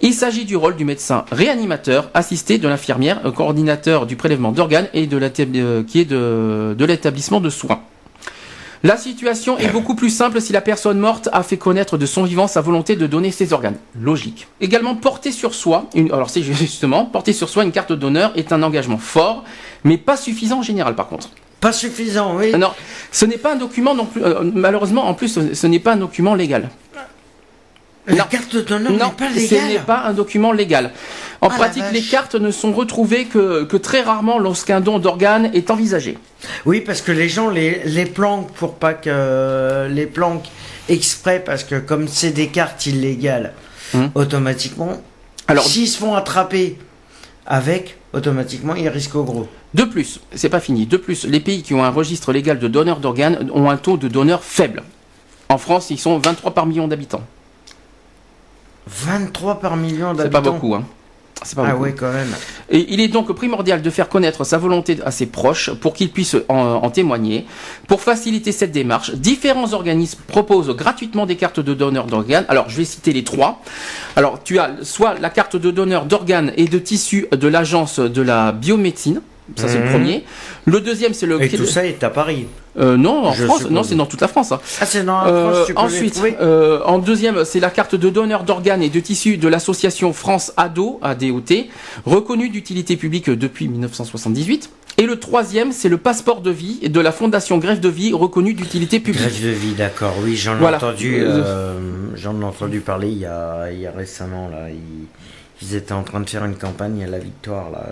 Il s'agit du rôle du médecin réanimateur, assisté de l'infirmière, coordinateur du prélèvement d'organes et de euh, l'établissement de soins. La situation est beaucoup plus simple si la personne morte a fait connaître de son vivant sa volonté de donner ses organes. Logique. Également, porter sur soi, une, alors c'est justement, porter sur soi une carte d'honneur est un engagement fort, mais pas suffisant en général par contre. Pas suffisant, oui. Non, ce n'est pas un document non plus, euh, malheureusement en plus, ce n'est pas un document légal. La carte d'honneur n'est pas légale. ce n'est pas un document légal. En ah, pratique, les cartes ne sont retrouvées que, que très rarement lorsqu'un don d'organes est envisagé. Oui, parce que les gens les, les planquent pour pas que les planquent exprès parce que comme c'est des cartes illégales, hum. automatiquement, alors s'ils se font attraper avec, automatiquement ils risquent au gros. De plus, c'est pas fini. De plus, les pays qui ont un registre légal de donneurs d'organes ont un taux de donneurs faible. En France, ils sont 23 par million d'habitants. 23 par million d'habitants. C'est pas beaucoup, hein. Pas ah oui, quand même. Et il est donc primordial de faire connaître sa volonté à ses proches pour qu'ils puissent en, témoigner. Pour faciliter cette démarche, différents organismes proposent gratuitement des cartes de donneur d'organes. Alors, je vais citer les trois. Alors, tu as soit la carte de donneur d'organes et de tissus de l'agence de la biomédecine. Ça, c'est le mhm. premier. Le deuxième, c'est le. Et tout ça est à Paris. Euh, non, en France, non, c'est dans toute la France. Hein. Ah, c'est dans la France. Euh, tu peux ensuite, euh, en deuxième, c'est la carte de donneur d'organes et de tissus de l'association France Ado, ADOT, reconnue d'utilité publique depuis 1978. Et le troisième, c'est le passeport de vie de la Fondation Grève de Vie, reconnue d'utilité publique. Grève de vie, d'accord. Oui, j'en ai entendu, j'en ai entendu parler il y a, il y a récemment là. Ils, ils, étaient en train de faire une campagne à la victoire là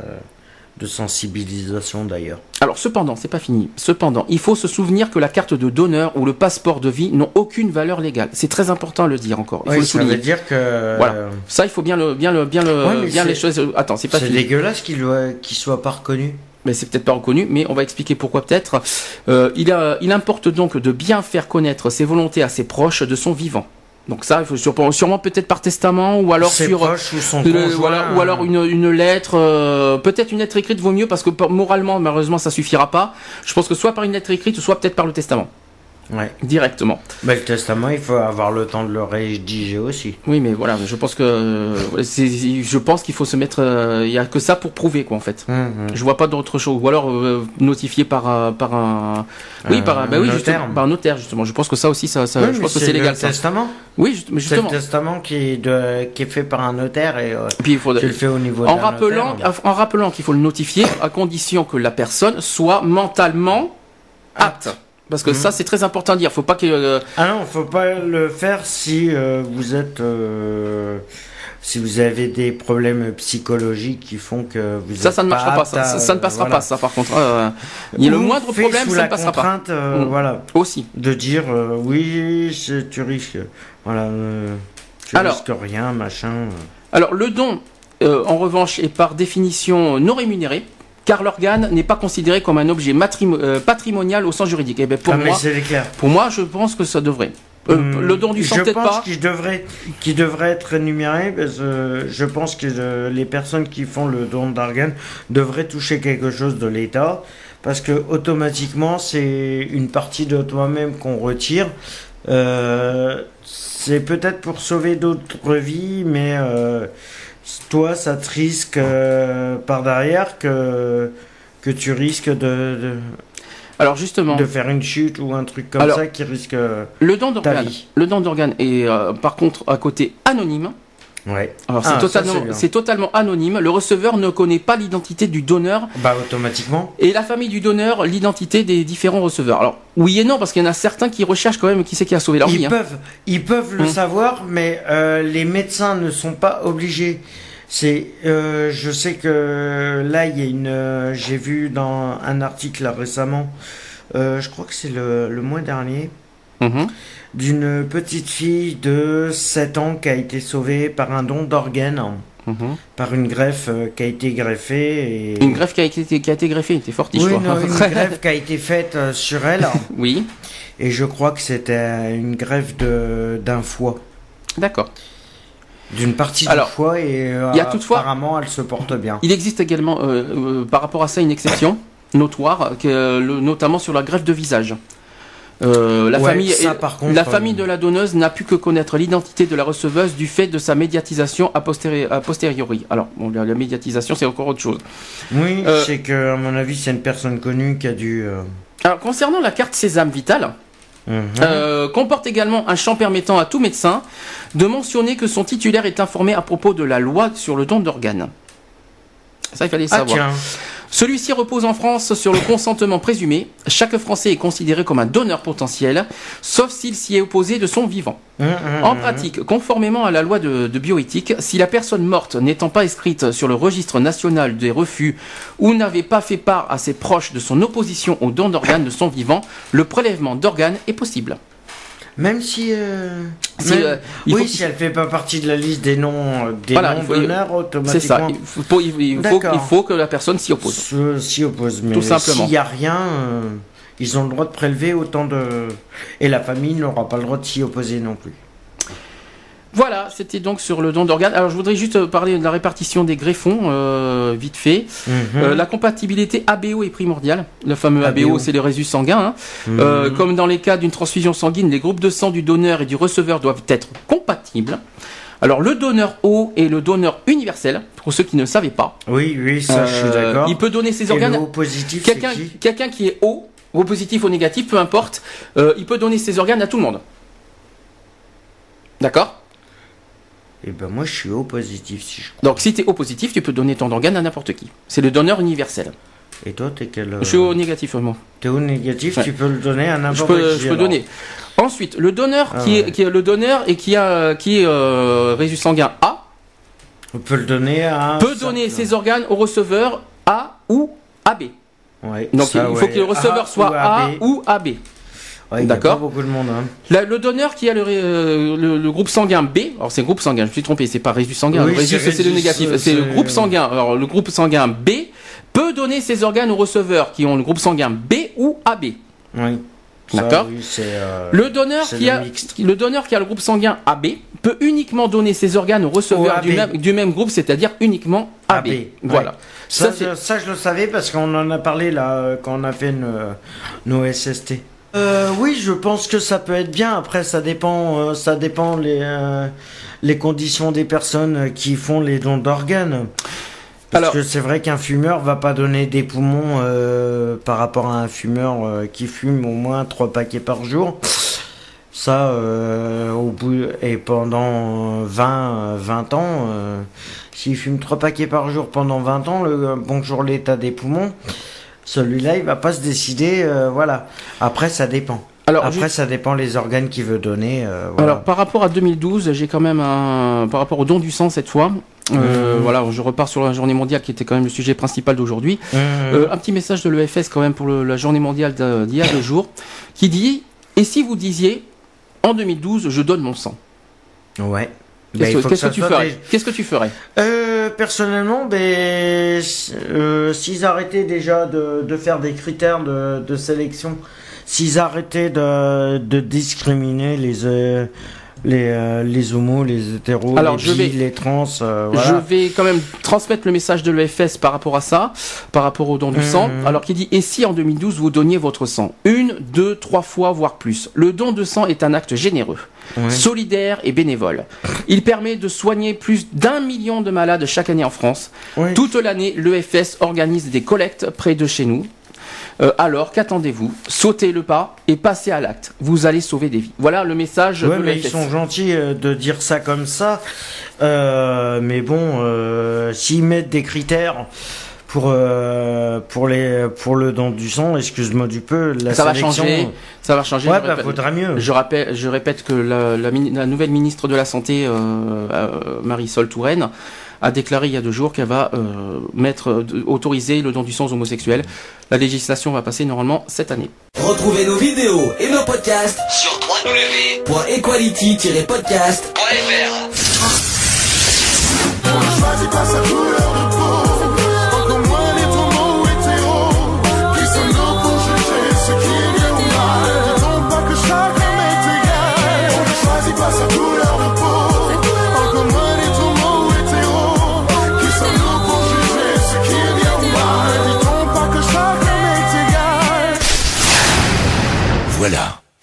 de sensibilisation d'ailleurs. Alors cependant, c'est pas fini. Cependant, il faut se souvenir que la carte de donneur ou le passeport de vie n'ont aucune valeur légale. C'est très important à le dire encore. Il faut le ça veut dire que voilà. Ça, il faut bien le bien le bien le bien les choses. Attends, c'est pas. C'est dégueulasse qu'il qu'il soit pas reconnu. Mais c'est peut-être pas reconnu, mais on va expliquer pourquoi peut-être. Euh, il, a, il importe donc de bien faire connaître ses volontés à ses proches de son vivant. Donc ça, il faut sûrement, peut-être par testament ou alors sur ou, ou alors une, une lettre, euh, peut-être une lettre écrite vaut mieux parce que moralement malheureusement ça suffira pas. Je pense que soit par une lettre écrite, soit peut-être par le testament. Ouais. Directement. Mais le testament, il faut avoir le temps de le rédiger aussi. Oui, mais voilà, je pense que je pense qu'il faut se mettre. Euh, il y a que ça pour prouver quoi en fait. Hum, hum. Je vois pas d'autre chose. Ou alors euh, notifier par euh, par un. Oui, par un. Bah, oui, notaire. par un notaire justement. Je pense que ça aussi, ça, ça je pense que c'est légal. Le testament. Oui, justement. C'est le testament qui est de qui est fait par un notaire et. puis il faut. Tu le fais au niveau. En rappelant, en rappelant qu'il faut le notifier à condition que la personne soit mentalement apte. Parce que ça, mhm. c'est très important à dire. Faut pas que. Euh, ah non, faut pas le faire si euh, vous êtes. Euh, si vous avez des problèmes psychologiques qui font que vous ça, ça ne marchera pas. Ça, ça, ne passera pas. Ça, par contre, il y a le moindre problème, ça ne passera pas. Euh, mm. Voilà. Aussi. De dire euh, oui, tu risques, voilà, tu risques rien, machin. Alors le don, en revanche, est par définition non rémunéré car l'organe n'est pas considéré comme un objet patrimonial au sens juridique. Et eh ben pour, ah, moi, pour moi, je pense que ça devrait. Euh, hmm, le don du sang, peut-être pas. Qu'il devrait, être rémunéré. Parce que je pense que euh, les personnes qui font le don d'organes devraient toucher quelque chose de l'État. Parce que automatiquement, c'est une partie de toi-même qu'on retire. Euh, c'est peut-être pour sauver d'autres vies, mais toi, ça te risque par derrière que, que tu risques de alors justement. De faire une chute ou un truc comme ça qui risque. Le don d'organe. Le don d'organe est euh, par contre à côté anonyme. Ouais. Alors c'est ah, totalement, c'est totalement anonyme. Le receveur ne connaît pas l'identité du donneur. Bah automatiquement. Et la famille du donneur, l'identité des différents receveurs. Alors oui et non parce qu'il y en a certains qui recherchent quand même qui c'est qui a sauvé leur ils vie. Hein. Peuvent, Ils peuvent le hum. savoir, mais euh, les médecins ne sont pas obligés. C'est, euh, je sais que là, il y a une, euh, j'ai vu dans un article récemment, je crois que c'est le, le, mois dernier, mhm. D'une petite fille de 7 ans qui a été sauvée par un don d'organes. Mhm. Par une greffe qui a été greffée. Et... Une greffe qui a été, qui a été greffée, était forte, oui, non, une greffe qui a été faite sur elle. oui. Et je crois que c'était une greffe d'un foie. D'accord d'une partie du foie et euh, apparemment elle se porte bien. Il existe également euh, euh, par rapport à ça une exception notoire, notamment sur la greffe de visage. La famille, la famille de la donneuse n'a pu que connaître l'identité de la receveuse du fait de sa médiatisation a, posteriori. Alors, la, médiatisation, c'est encore autre chose. Oui, c'est que, à mon avis, c'est une personne connue qui a dû. Alors, concernant la carte Sésame Vitale. Euh, comporte également un champ permettant à tout médecin de mentionner que son titulaire est informé à propos de la loi sur le don d'organes. Ça, il fallait ah, savoir. Celui-ci repose en France sur le consentement présumé. Chaque Français est considéré comme un donneur potentiel, sauf s'il s'y est opposé de son vivant. Mmh, mmh, en mmh. pratique, conformément à la loi de, bioéthique, si la personne morte n'étant pas inscrite sur le registre national des refus ou n'avait pas fait part à ses proches de son opposition au don d'organes de son vivant, le prélèvement d'organes est possible. Même si, euh, euh, oui, si elle fait pas partie de la liste des noms euh, des noms d'honneur automatiquement. C'est ça. Il faut, il, faut, que la personne s'y oppose. S'y oppose, mais s'il n'y a rien, ils ont le droit de prélever autant de et la famille n'aura pas le droit de s'y opposer non plus. Voilà, c'était donc sur le don d'organes. Alors je voudrais juste parler de la répartition des greffons, euh, vite fait. Mhm. Euh, la compatibilité ABO est primordiale. Le fameux ABO, c'est le résus sanguin. Hein. Euh, mhm. comme dans les cas d'une transfusion sanguine, les groupes de sang du donneur et du receveur doivent être compatibles. Alors le donneur O est le donneur universel, pour ceux qui ne savaient pas. Oui, oui, ça je suis d'accord. Il peut donner ses organes. à positif, quelqu'un qui, quelqu'un qui est O, O positif ou négatif, peu importe, il peut donner ses organes à tout le monde. D'accord? Et eh ben moi je suis au positif si je Donc si tu es au positif, tu peux donner ton organe à n'importe qui. C'est le donneur universel. Et toi, es quel Je suis au négatif, moi. es au négatif, tu peux le donner à n'importe qui. Je peux donner. Ensuite, le donneur ah qui, est, qui est le donneur et qui a qui est euh, résus sanguin A. On peut le donner à. Peut donner ses organes au receveur A ou AB. Ouais, Donc il faut que le receveur soit A ou AB. D'accord. beaucoup de monde. Hein. le donneur qui a euh, le, le, groupe sanguin B, alors c'est groupe sanguin, je me suis trompé, c'est pas résus sanguin, oui, résus c'est le négatif, c'est le groupe sanguin. Alors le groupe sanguin B peut donner ses organes aux receveurs qui ont le groupe sanguin B ou AB. Oui. D'accord. euh, le donneur qui a le donneur qui a le groupe sanguin AB peut uniquement donner ses organes aux receveurs du même, du même groupe, c'est-à-dire uniquement AB. Voilà. Ça, ça, je le savais parce qu'on en a parlé là quand on a fait nos SST. Euh, oui, je pense que ça peut être bien. Après, ça dépend, euh, ça dépend les euh, les conditions des personnes qui font les dons d'organes. Parce que c'est vrai qu'un fumeur va pas donner des poumons par rapport à un fumeur qui fume au moins trois paquets par jour. Ça, au bout et pendant 20 20 ans, s'il fume trois paquets par jour pendant 20 ans, le bonjour l'état des poumons celui-là, il va pas se décider. Euh, voilà. Après, ça dépend. Alors, Après, ça dépend les organes qu'il veut donner. Euh, Alors, par rapport à 2012, j'ai quand même un. Par rapport au don du sang cette fois, euh, mmh. Voilà, je repars sur la journée mondiale qui était quand même le sujet principal d'aujourd'hui. Mmh. Euh, un petit message de l'EFS quand même pour la journée mondiale d'il y a deux jours, qui dit Et si vous disiez en 2012, je donne mon sang? Ouais. Qu'est-ce ben, que, tu ferais Qu'est-ce que tu ferais Personnellement, ben, s'ils arrêtaient déjà de, faire des critères de sélection s'ils arrêtaient de, de discriminer les euh, les, euh, les homos, les hétéros, les je les trans. Euh, je vais quand même transmettre le message de l'EFS par rapport à ça, par rapport au don du sang. Mhm. Alors qui dit et si en 2012 vous donniez votre sang? Une, deux, trois fois voire plus. Le don de sang est un acte généreux, solidaire et bénévole. Il permet de soigner plus d'un million de malades chaque année en France. Toute l'année, l'EFS organise des collectes près de chez nous euh, alors qu'attendez-vous Sautez le pas et passez à l'acte. Vous allez sauver des vies. Voilà le message. Ouais, mais ils sont gentils euh, de dire ça comme ça. Euh, mais bon, s'ils mettent des critères pour pour les pour le don du sang, excuse-moi du peu, la ça va changer. Ça va changer. Ouais, bah, faudra mieux. Je rappelle, je répète que la, la, nouvelle ministre de la santé, Marisol Touraine, a déclaré il y a deux jours qu'elle va euh, mettre, euh, autoriser le don du sang aux homosexuels. La législation va passer normalement cette année. Retrouvez nos vidéos et nos podcasts sur www.equality-podcast.fr.